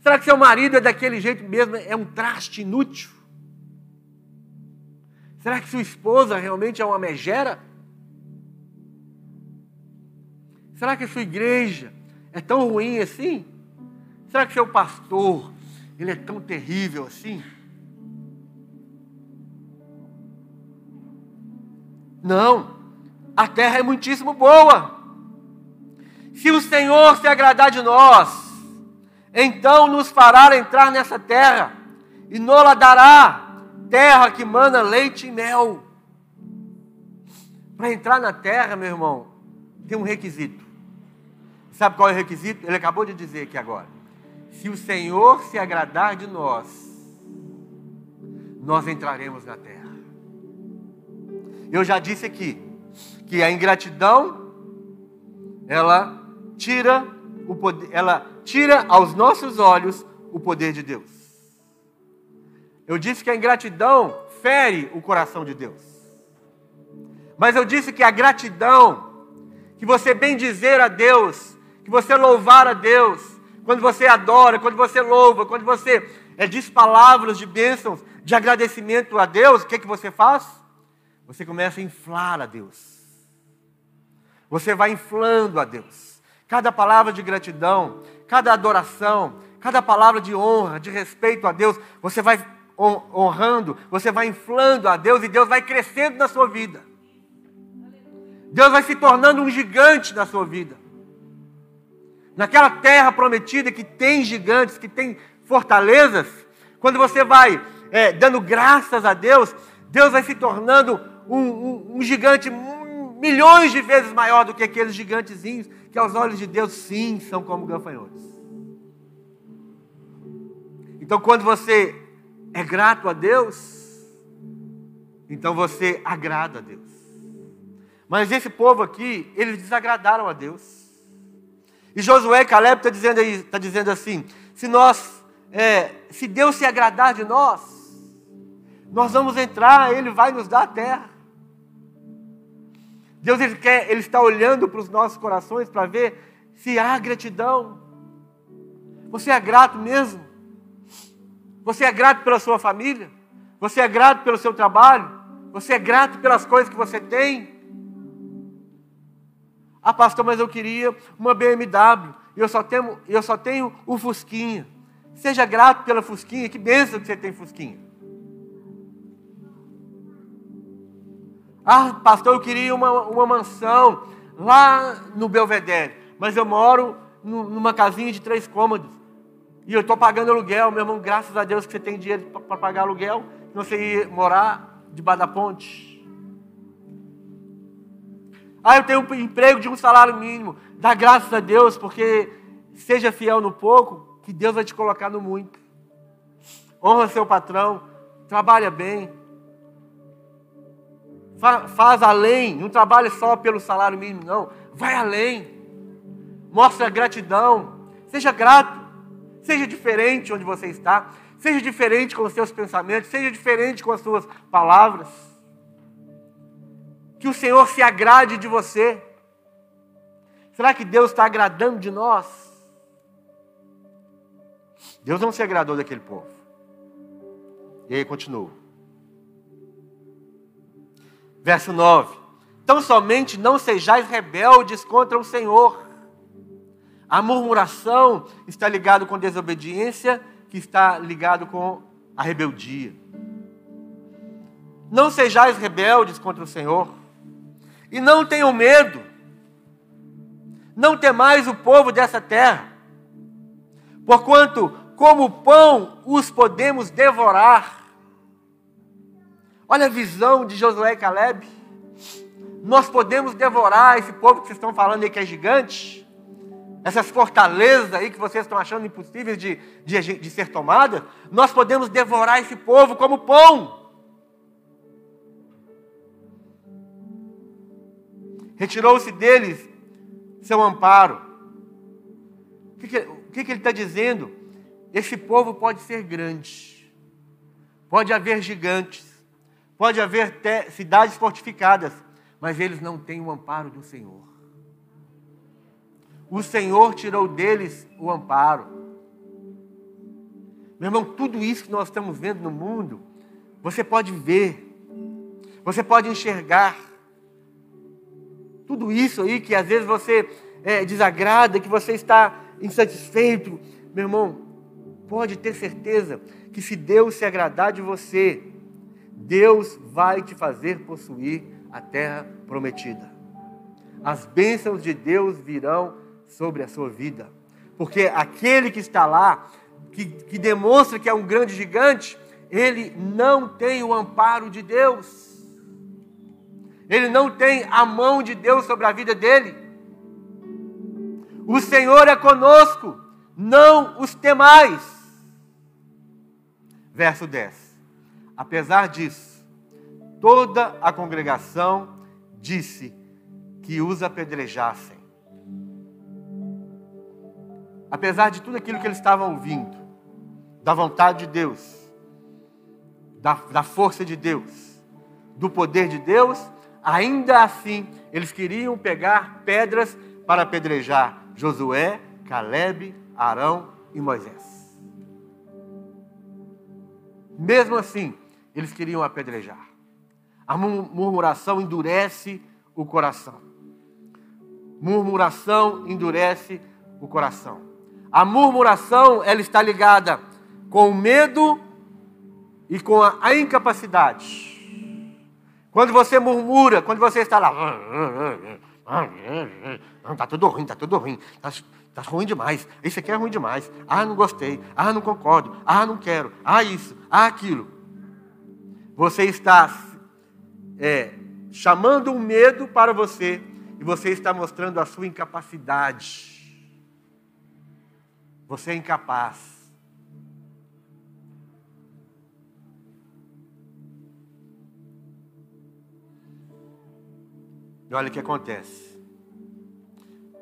Será que seu marido é daquele jeito mesmo, é um traste inútil? Será que sua esposa realmente é uma megera? Será que a sua igreja é tão ruim assim? Será que seu pastor, ele é tão terrível assim? Não. A terra é muitíssimo boa. Se o Senhor se agradar de nós, então nos fará entrar nessa terra e nos dará terra que mana leite e mel. Para entrar na terra, meu irmão, tem um requisito. Sabe qual é o requisito? Ele acabou de dizer aqui agora. Se o Senhor se agradar de nós, nós entraremos na terra. Eu já disse aqui que a ingratidão ela tira o poder, ela tira aos nossos olhos o poder de Deus. Eu disse que a ingratidão fere o coração de Deus. Mas eu disse que a gratidão, que você bem dizer a Deus, que você louvar a Deus, quando você adora, quando você louva, quando você é, diz palavras de bênçãos, de agradecimento a Deus, o que, que você faz? Você começa a inflar a Deus. Você vai inflando a Deus. Cada palavra de gratidão, cada adoração, cada palavra de honra, de respeito a Deus, você vai honrando, você vai inflando a Deus e Deus vai crescendo na sua vida. Deus vai se tornando um gigante na sua vida. Naquela terra prometida que tem gigantes, que tem fortalezas, quando você vai é, dando graças a Deus, Deus vai se tornando um, um, um gigante milhões de vezes maior do que aqueles gigantezinhos que aos olhos de Deus sim são como gafanhotos. Então quando você é grato a Deus, então você agrada a Deus. Mas esse povo aqui, eles desagradaram a Deus. E Josué e Caleb está dizendo, tá dizendo assim: se nós, é, se Deus se agradar de nós, nós vamos entrar, Ele vai nos dar a terra. Deus ele quer, ele está olhando para os nossos corações para ver se há gratidão. Você é grato mesmo? Você é grato pela sua família? Você é grato pelo seu trabalho? Você é grato pelas coisas que você tem? Ah, pastor, mas eu queria uma BMW. E eu só tenho, eu só tenho o Fusquinha. Seja grato pela Fusquinha. Que bênção que você tem Fusquinha. Ah, pastor, eu queria uma, uma mansão lá no Belvedere, mas eu moro numa casinha de três cômodos. E eu estou pagando aluguel, meu irmão, graças a Deus que você tem dinheiro para pagar aluguel, você ia morar debaixo da ponte. Ah, eu tenho um emprego de um salário mínimo. Dá graças a Deus, porque seja fiel no pouco, que Deus vai te colocar no muito. Honra seu patrão, trabalha bem, faz além, não trabalha só pelo salário mínimo, não. Vai além. Mostra gratidão. Seja grato. Seja diferente onde você está. Seja diferente com os seus pensamentos. Seja diferente com as suas palavras. Que o Senhor se agrade de você. Será que Deus está agradando de nós? Deus não se agradou daquele povo. E aí continua. Verso 9: Tão somente não sejais rebeldes contra o Senhor. A murmuração está ligado com desobediência, que está ligado com a rebeldia. Não sejais rebeldes contra o Senhor, e não tenham medo. Não temais o povo dessa terra, porquanto, como pão, os podemos devorar Olha a visão de Josué e Caleb. Nós podemos devorar esse povo que vocês estão falando aí que é gigante, essas fortalezas aí que vocês estão achando impossíveis de, de, de ser tomadas. Nós podemos devorar esse povo como pão. Retirou-se deles seu amparo. O que, que, o que, que ele está dizendo? Esse povo pode ser grande, pode haver gigantes, Pode haver cidades fortificadas, mas eles não têm o amparo do Senhor. O Senhor tirou deles o amparo. Meu irmão, tudo isso que nós estamos vendo no mundo, você pode ver. Você pode enxergar tudo isso aí que às vezes você é, desagrada, que você está insatisfeito. Meu irmão, pode ter certeza que se Deus se agradar de você, Deus vai te fazer possuir a terra prometida. As bênçãos de Deus virão sobre a sua vida. Porque aquele que está lá, que, que demonstra que é um grande gigante, ele não tem o amparo de Deus. Ele não tem a mão de Deus sobre a vida dele. O Senhor é conosco, não os temais. Verso 10. Apesar disso, toda a congregação disse que os apedrejassem. Apesar de tudo aquilo que eles estavam ouvindo, da vontade de Deus, da, da força de Deus, do poder de Deus, ainda assim eles queriam pegar pedras para apedrejar Josué, Caleb, Arão e Moisés. Mesmo assim, eles queriam apedrejar. A murmuração endurece o coração. Murmuração endurece o coração. A murmuração, ela está ligada com o medo e com a incapacidade. Quando você murmura, quando você está lá, não, tá tudo ruim, tá tudo ruim, tá, tá ruim demais, isso aqui é ruim demais, ah, não gostei, ah, não concordo, ah, não quero, ah, isso, ah, aquilo. Você está é, chamando um medo para você e você está mostrando a sua incapacidade. Você é incapaz. E olha o que acontece.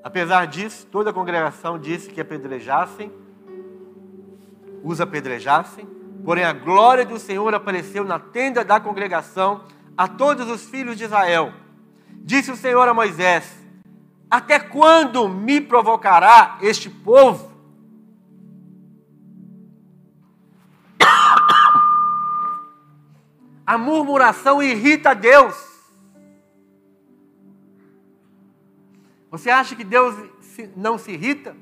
Apesar disso, toda a congregação disse que apedrejassem, os apedrejassem, porém a glória do Senhor apareceu na tenda da congregação a todos os filhos de Israel. Disse o Senhor a Moisés: Até quando me provocará este povo? A murmuração irrita Deus. Você acha que Deus não se irrita?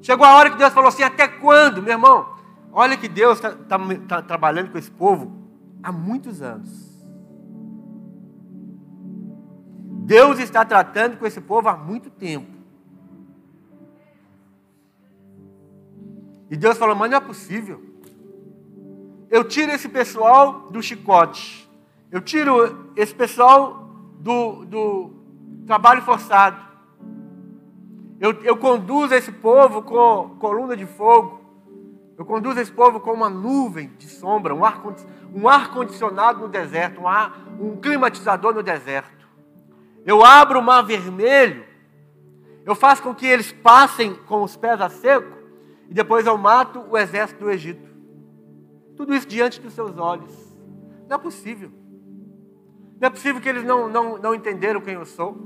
Chegou a hora que Deus falou assim: até quando, meu irmão? Olha que Deus está tá, tá trabalhando com esse povo há muitos anos. Deus está tratando com esse povo há muito tempo. E Deus falou: mas não é possível. Eu tiro esse pessoal do chicote. Eu tiro esse pessoal do, do, trabalho forçado. Eu, eu conduzo esse povo com coluna de fogo. Eu conduzo esse povo com uma nuvem de sombra, um ar, um ar condicionado no deserto, um, ar, um climatizador no deserto. Eu abro o mar vermelho, eu faço com que eles passem com os pés a seco, e depois eu mato o exército do Egito. Tudo isso diante dos seus olhos. Não é possível. Não é possível que eles não, não, não entenderam quem eu sou.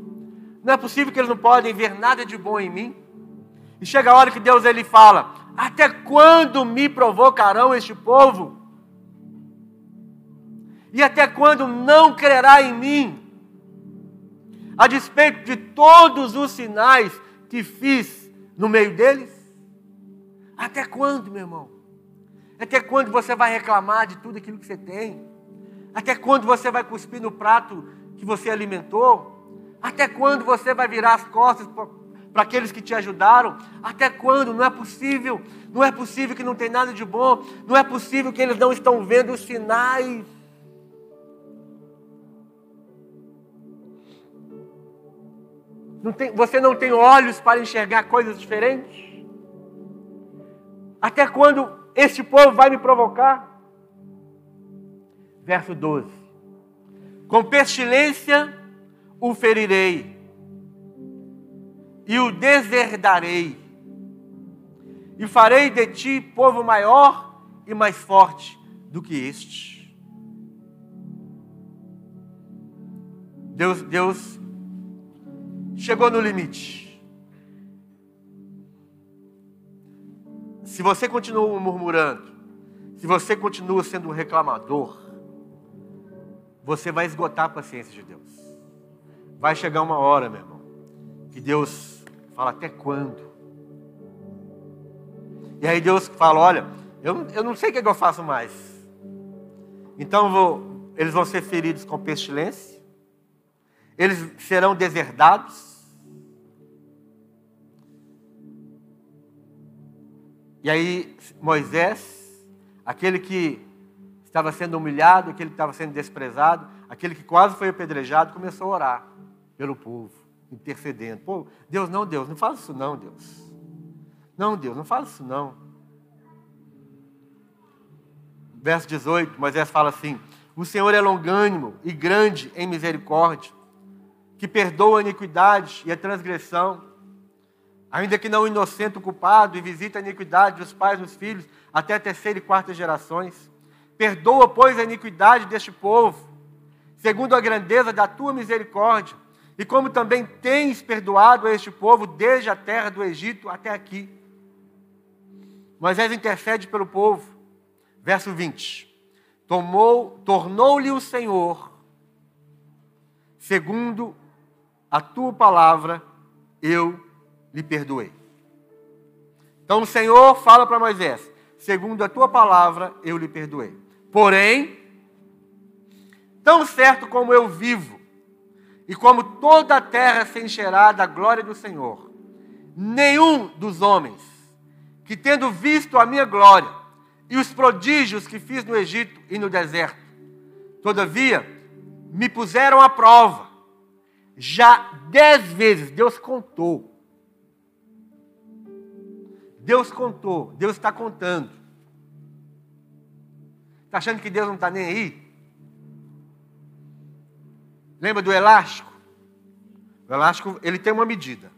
Não é possível que eles não podem ver nada de bom em mim. E chega a hora que Deus ele fala: Até quando me provocarão este povo? E até quando não crerá em mim? A despeito de todos os sinais que fiz no meio deles? Até quando, meu irmão? Até quando você vai reclamar de tudo aquilo que você tem? Até quando você vai cuspir no prato que você alimentou? Até quando você vai virar as costas para aqueles que te ajudaram? Até quando? Não é possível. Não é possível que não tem nada de bom. Não é possível que eles não estão vendo os sinais. Não tem, você não tem olhos para enxergar coisas diferentes? Até quando este povo vai me provocar? verso 12: Com pestilência o ferirei, e o deserdarei, e farei de ti povo maior e mais forte do que este. Deus, Deus chegou no limite. Se você continua murmurando, se você continua sendo um reclamador, você vai esgotar a paciência de Deus. Vai chegar uma hora, meu irmão, que Deus fala até quando? E aí Deus fala: Olha, eu, eu não sei o que, é que eu faço mais. Então vou, eles vão ser feridos com pestilência, eles serão deserdados. E aí Moisés, aquele que estava sendo humilhado, aquele que estava sendo desprezado, aquele que quase foi apedrejado, começou a orar pelo povo, intercedendo. Pô, Deus, não, Deus, não fala isso não, Deus. Não, Deus, não fala isso não. Verso 18, Moisés fala assim: O Senhor é longânimo e grande em misericórdia, que perdoa a iniquidade e a transgressão, ainda que não inocente o culpado, e visita a iniquidade dos pais nos filhos até a terceira e quarta gerações. Perdoa, pois, a iniquidade deste povo, segundo a grandeza da tua misericórdia, e como também tens perdoado a este povo desde a terra do Egito até aqui. Moisés intercede pelo povo. Verso 20. Tomou, tornou-lhe o Senhor, segundo a tua palavra, eu lhe perdoei. Então o Senhor fala para Moisés: segundo a tua palavra, eu lhe perdoei. Porém, tão certo como eu vivo, e como toda a terra se encherá da glória do Senhor, nenhum dos homens que tendo visto a minha glória e os prodígios que fiz no Egito e no deserto, todavia me puseram à prova. Já dez vezes Deus contou. Deus contou, Deus está contando. Está achando que Deus não está nem aí? Lembra do elástico? O elástico, ele tem uma medida.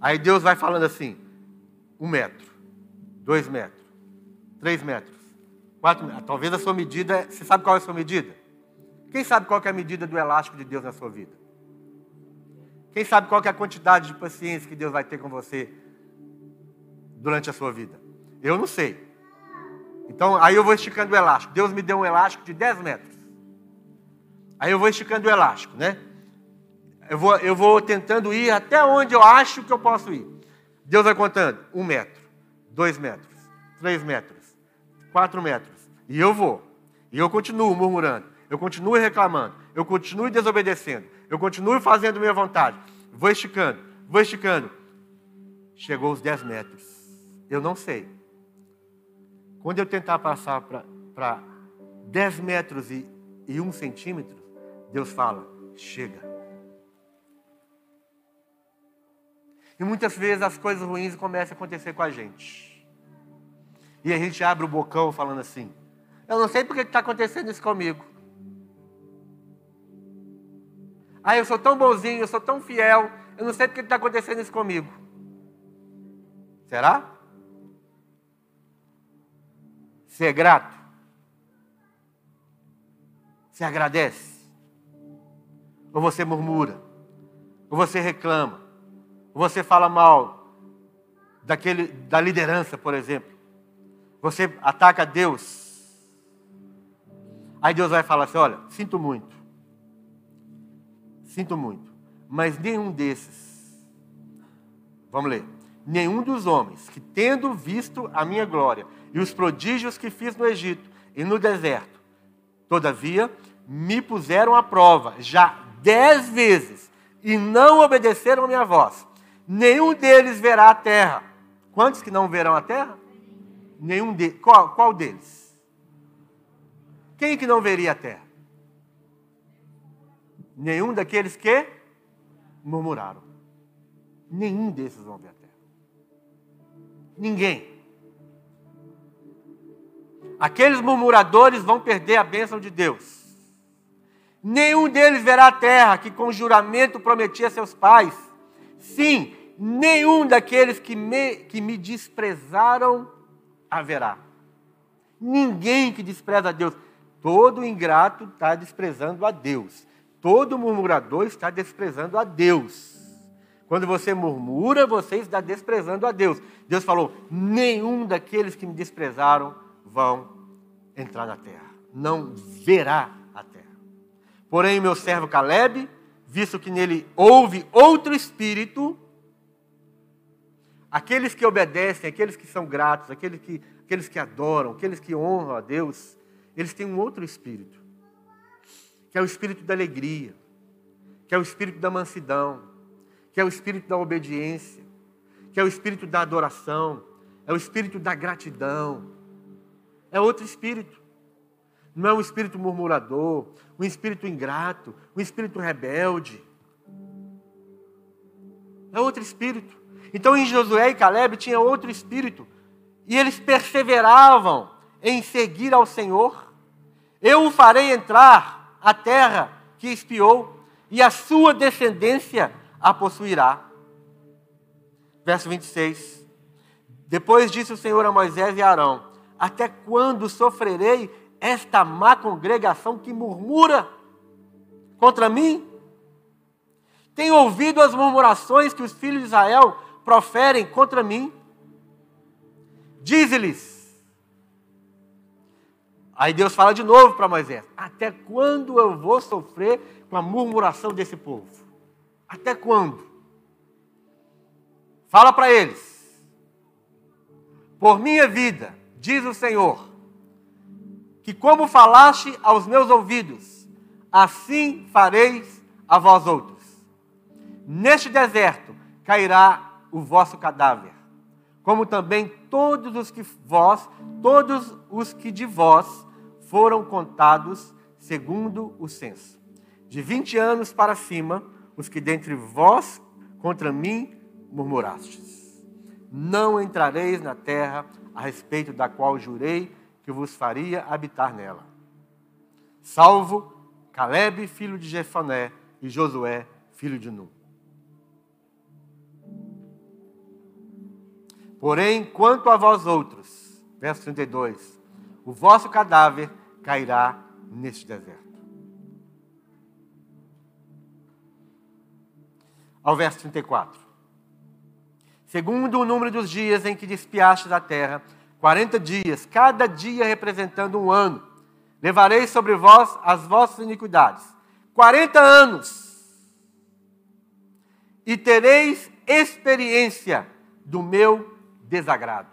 Aí Deus vai falando assim, um metro dois metros, três metros, quatro metros. Talvez a sua medida, você sabe qual é a sua medida? Quem sabe qual é a medida do elástico de Deus na sua vida? Quem sabe qual é a quantidade de paciência que Deus vai ter com você durante a sua vida? Eu não sei. Então, aí eu vou esticando o elástico. Deus me deu um elástico de 10 metros. Aí eu vou esticando o elástico, né? Eu vou, eu vou tentando ir até onde eu acho que eu posso ir. Deus vai contando. Um metro dois metros, três metros, quatro metros. E eu vou. E eu continuo murmurando. Eu continuo reclamando. Eu continuo desobedecendo. Eu continuo fazendo minha vontade. Vou esticando, vou esticando. Chegou os dez metros. Eu não sei. Quando eu tentar passar para dez metros e, e um centímetro, Deus fala: chega. E muitas vezes as coisas ruins começam a acontecer com a gente. E a gente abre o bocão falando assim: Eu não sei porque está acontecendo isso comigo. Ah, eu sou tão bonzinho, eu sou tão fiel, eu não sei porque está acontecendo isso comigo. Será? Ser grato? Você agradece? Ou você murmura? Ou você reclama? você fala mal daquele, da liderança, por exemplo. Você ataca Deus. Aí Deus vai falar assim: olha, sinto muito. Sinto muito. Mas nenhum desses, vamos ler, nenhum dos homens que, tendo visto a minha glória e os prodígios que fiz no Egito e no deserto, todavia me puseram à prova já dez vezes e não obedeceram a minha voz nenhum deles verá a terra. Quantos que não verão a terra? Nenhum deles. Qual, qual deles? Quem que não veria a terra? Nenhum daqueles que murmuraram. Nenhum desses vão ver a terra. Ninguém. Aqueles murmuradores vão perder a bênção de Deus. Nenhum deles verá a terra que com juramento prometia a seus pais. Sim, nenhum daqueles que me, que me desprezaram haverá. Ninguém que despreza a Deus. Todo ingrato está desprezando a Deus. Todo murmurador está desprezando a Deus. Quando você murmura, você está desprezando a Deus. Deus falou: nenhum daqueles que me desprezaram vão entrar na terra. Não verá. Porém, o meu servo Caleb, visto que nele houve outro espírito, aqueles que obedecem, aqueles que são gratos, aqueles que, aqueles que adoram, aqueles que honram a Deus, eles têm um outro espírito, que é o espírito da alegria, que é o espírito da mansidão, que é o espírito da obediência, que é o espírito da adoração, é o espírito da gratidão. É outro espírito. Não é um espírito murmurador, um espírito ingrato, um espírito rebelde. É outro espírito. Então em Josué e Caleb tinha outro espírito. E eles perseveravam em seguir ao Senhor. Eu o farei entrar a terra que espiou, e a sua descendência a possuirá. Verso 26. Depois disse o Senhor a Moisés e a Arão: Até quando sofrerei esta má congregação que murmura contra mim? Tenho ouvido as murmurações que os filhos de Israel proferem contra mim. Dize-lhes. Aí Deus fala de novo para Moisés: Até quando eu vou sofrer com a murmuração desse povo? Até quando? Fala para eles. Por minha vida, diz o Senhor, que como falaste aos meus ouvidos, assim fareis a vós outros. Neste deserto cairá o vosso cadáver, como também todos os que vós, todos os que de vós foram contados segundo o censo. De vinte anos para cima, os que dentre vós contra mim murmurastes não entrareis na terra a respeito da qual jurei que vos faria habitar nela. Salvo Caleb, filho de Jefoné, e Josué, filho de Nun. Porém, quanto a vós outros, verso 32, o vosso cadáver cairá neste deserto. Ao verso 34 segundo o número dos dias em que despiaste da terra, quarenta dias, cada dia representando um ano. Levarei sobre vós as vossas iniquidades. Quarenta anos. E tereis experiência do meu desagrado.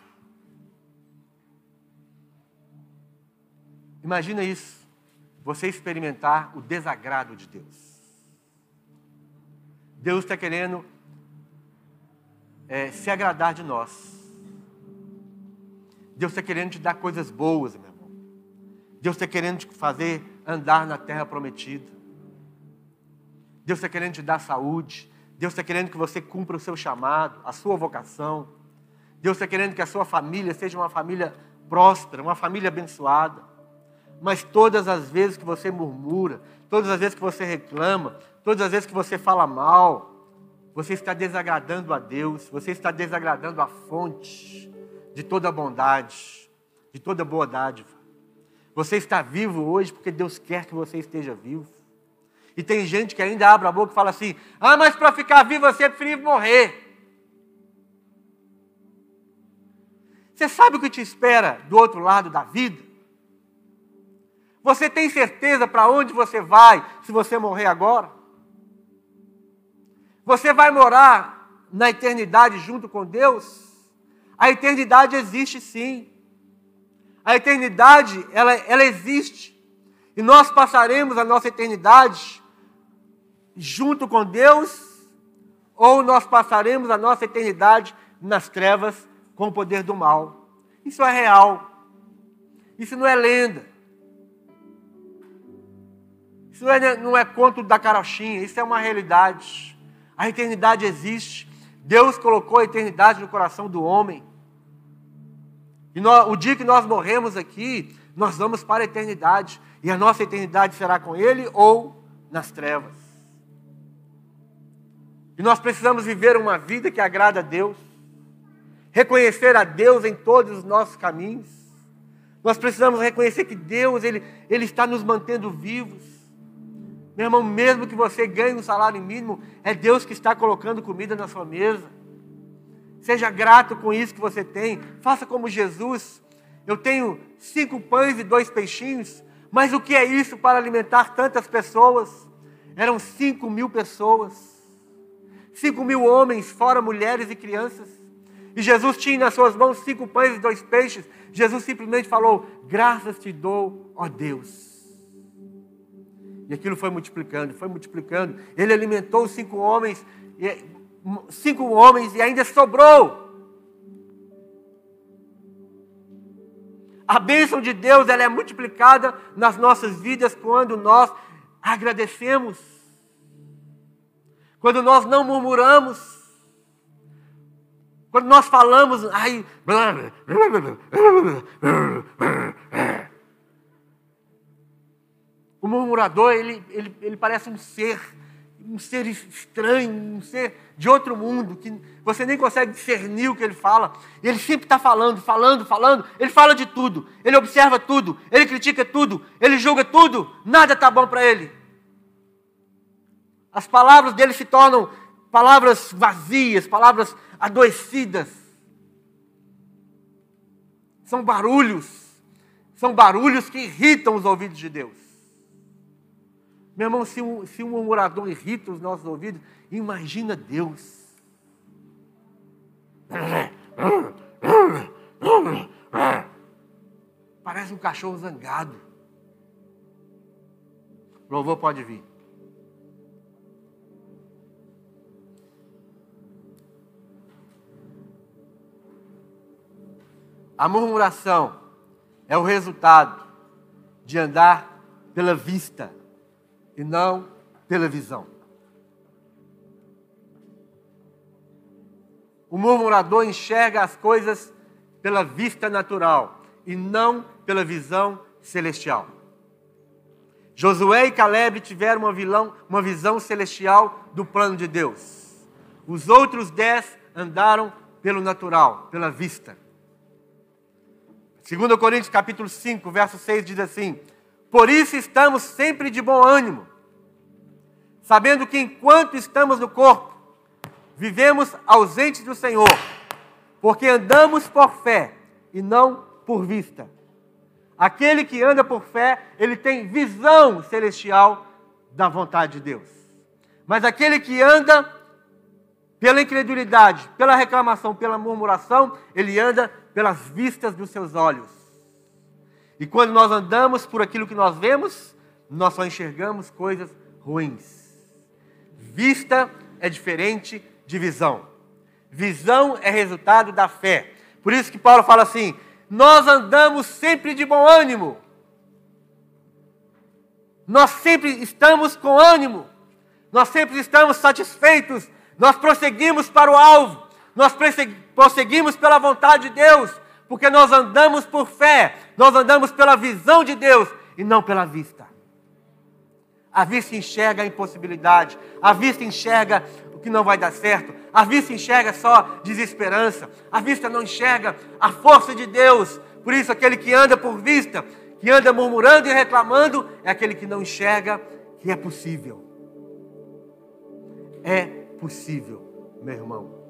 Imagina isso. Você experimentar o desagrado de Deus. Deus está querendo é, se agradar de nós. Deus está querendo te dar coisas boas, meu irmão. Deus está querendo te fazer andar na terra prometida. Deus está querendo te dar saúde. Deus está querendo que você cumpra o seu chamado, a sua vocação. Deus está querendo que a sua família seja uma família próspera, uma família abençoada. Mas todas as vezes que você murmura, todas as vezes que você reclama, todas as vezes que você fala mal, você está desagradando a Deus, você está desagradando a fonte de toda bondade, de toda boa dádiva. Você está vivo hoje porque Deus quer que você esteja vivo. E tem gente que ainda abre a boca e fala assim: ah, mas para ficar vivo você é preferível morrer. Você sabe o que te espera do outro lado da vida? Você tem certeza para onde você vai se você morrer agora? Você vai morar na eternidade junto com Deus? A eternidade existe sim. A eternidade, ela, ela existe. E nós passaremos a nossa eternidade junto com Deus, ou nós passaremos a nossa eternidade nas trevas com o poder do mal. Isso é real. Isso não é lenda. Isso não é, não é conto da carochinha, isso é uma realidade. A eternidade existe. Deus colocou a eternidade no coração do homem. E o dia que nós morremos aqui, nós vamos para a eternidade. E a nossa eternidade será com Ele ou nas trevas. E nós precisamos viver uma vida que agrada a Deus, reconhecer a Deus em todos os nossos caminhos. Nós precisamos reconhecer que Deus ele, ele está nos mantendo vivos. Meu irmão, mesmo que você ganhe um salário mínimo, é Deus que está colocando comida na sua mesa. Seja grato com isso que você tem. Faça como Jesus. Eu tenho cinco pães e dois peixinhos, Mas o que é isso para alimentar tantas pessoas? Eram cinco mil pessoas, cinco mil homens, fora mulheres e crianças. E Jesus tinha nas suas mãos cinco pães e dois peixes. Jesus simplesmente falou: Graças te dou, ó Deus. E aquilo foi multiplicando, foi multiplicando. Ele alimentou cinco homens, cinco homens e ainda sobrou. A bênção de Deus ela é multiplicada nas nossas vidas quando nós agradecemos, quando nós não murmuramos, quando nós falamos, ai, o murmurador, ele, ele, ele parece um ser, um ser estranho, um ser de outro mundo, que você nem consegue discernir o que ele fala. Ele sempre está falando, falando, falando. Ele fala de tudo, ele observa tudo, ele critica tudo, ele julga tudo, nada está bom para ele. As palavras dele se tornam palavras vazias, palavras adoecidas. São barulhos, são barulhos que irritam os ouvidos de Deus. Meu irmão, se um, se um murmurador irrita os nossos ouvidos, imagina Deus. Parece um cachorro zangado. O louvor pode vir. A murmuração é o resultado de andar pela vista e não pela visão. O murmurador enxerga as coisas pela vista natural e não pela visão celestial. Josué e Caleb tiveram uma, vilão, uma visão celestial do plano de Deus. Os outros dez andaram pelo natural, pela vista. 2 Coríntios capítulo 5, verso 6 diz assim: Por isso estamos sempre de bom ânimo, sabendo que enquanto estamos no corpo, vivemos ausentes do Senhor, porque andamos por fé e não por vista. Aquele que anda por fé, ele tem visão celestial da vontade de Deus. Mas aquele que anda pela incredulidade, pela reclamação, pela murmuração, ele anda pelas vistas dos seus olhos. E quando nós andamos por aquilo que nós vemos, nós só enxergamos coisas ruins. Vista é diferente de visão. Visão é resultado da fé. Por isso que Paulo fala assim: nós andamos sempre de bom ânimo. Nós sempre estamos com ânimo. Nós sempre estamos satisfeitos. Nós prosseguimos para o alvo. Nós prosseguimos pela vontade de Deus, porque nós andamos por fé, nós andamos pela visão de Deus e não pela vista. A vista enxerga a impossibilidade, a vista enxerga o que não vai dar certo, a vista enxerga só desesperança, a vista não enxerga a força de Deus. Por isso, aquele que anda por vista, que anda murmurando e reclamando, é aquele que não enxerga que é possível. É possível, meu irmão.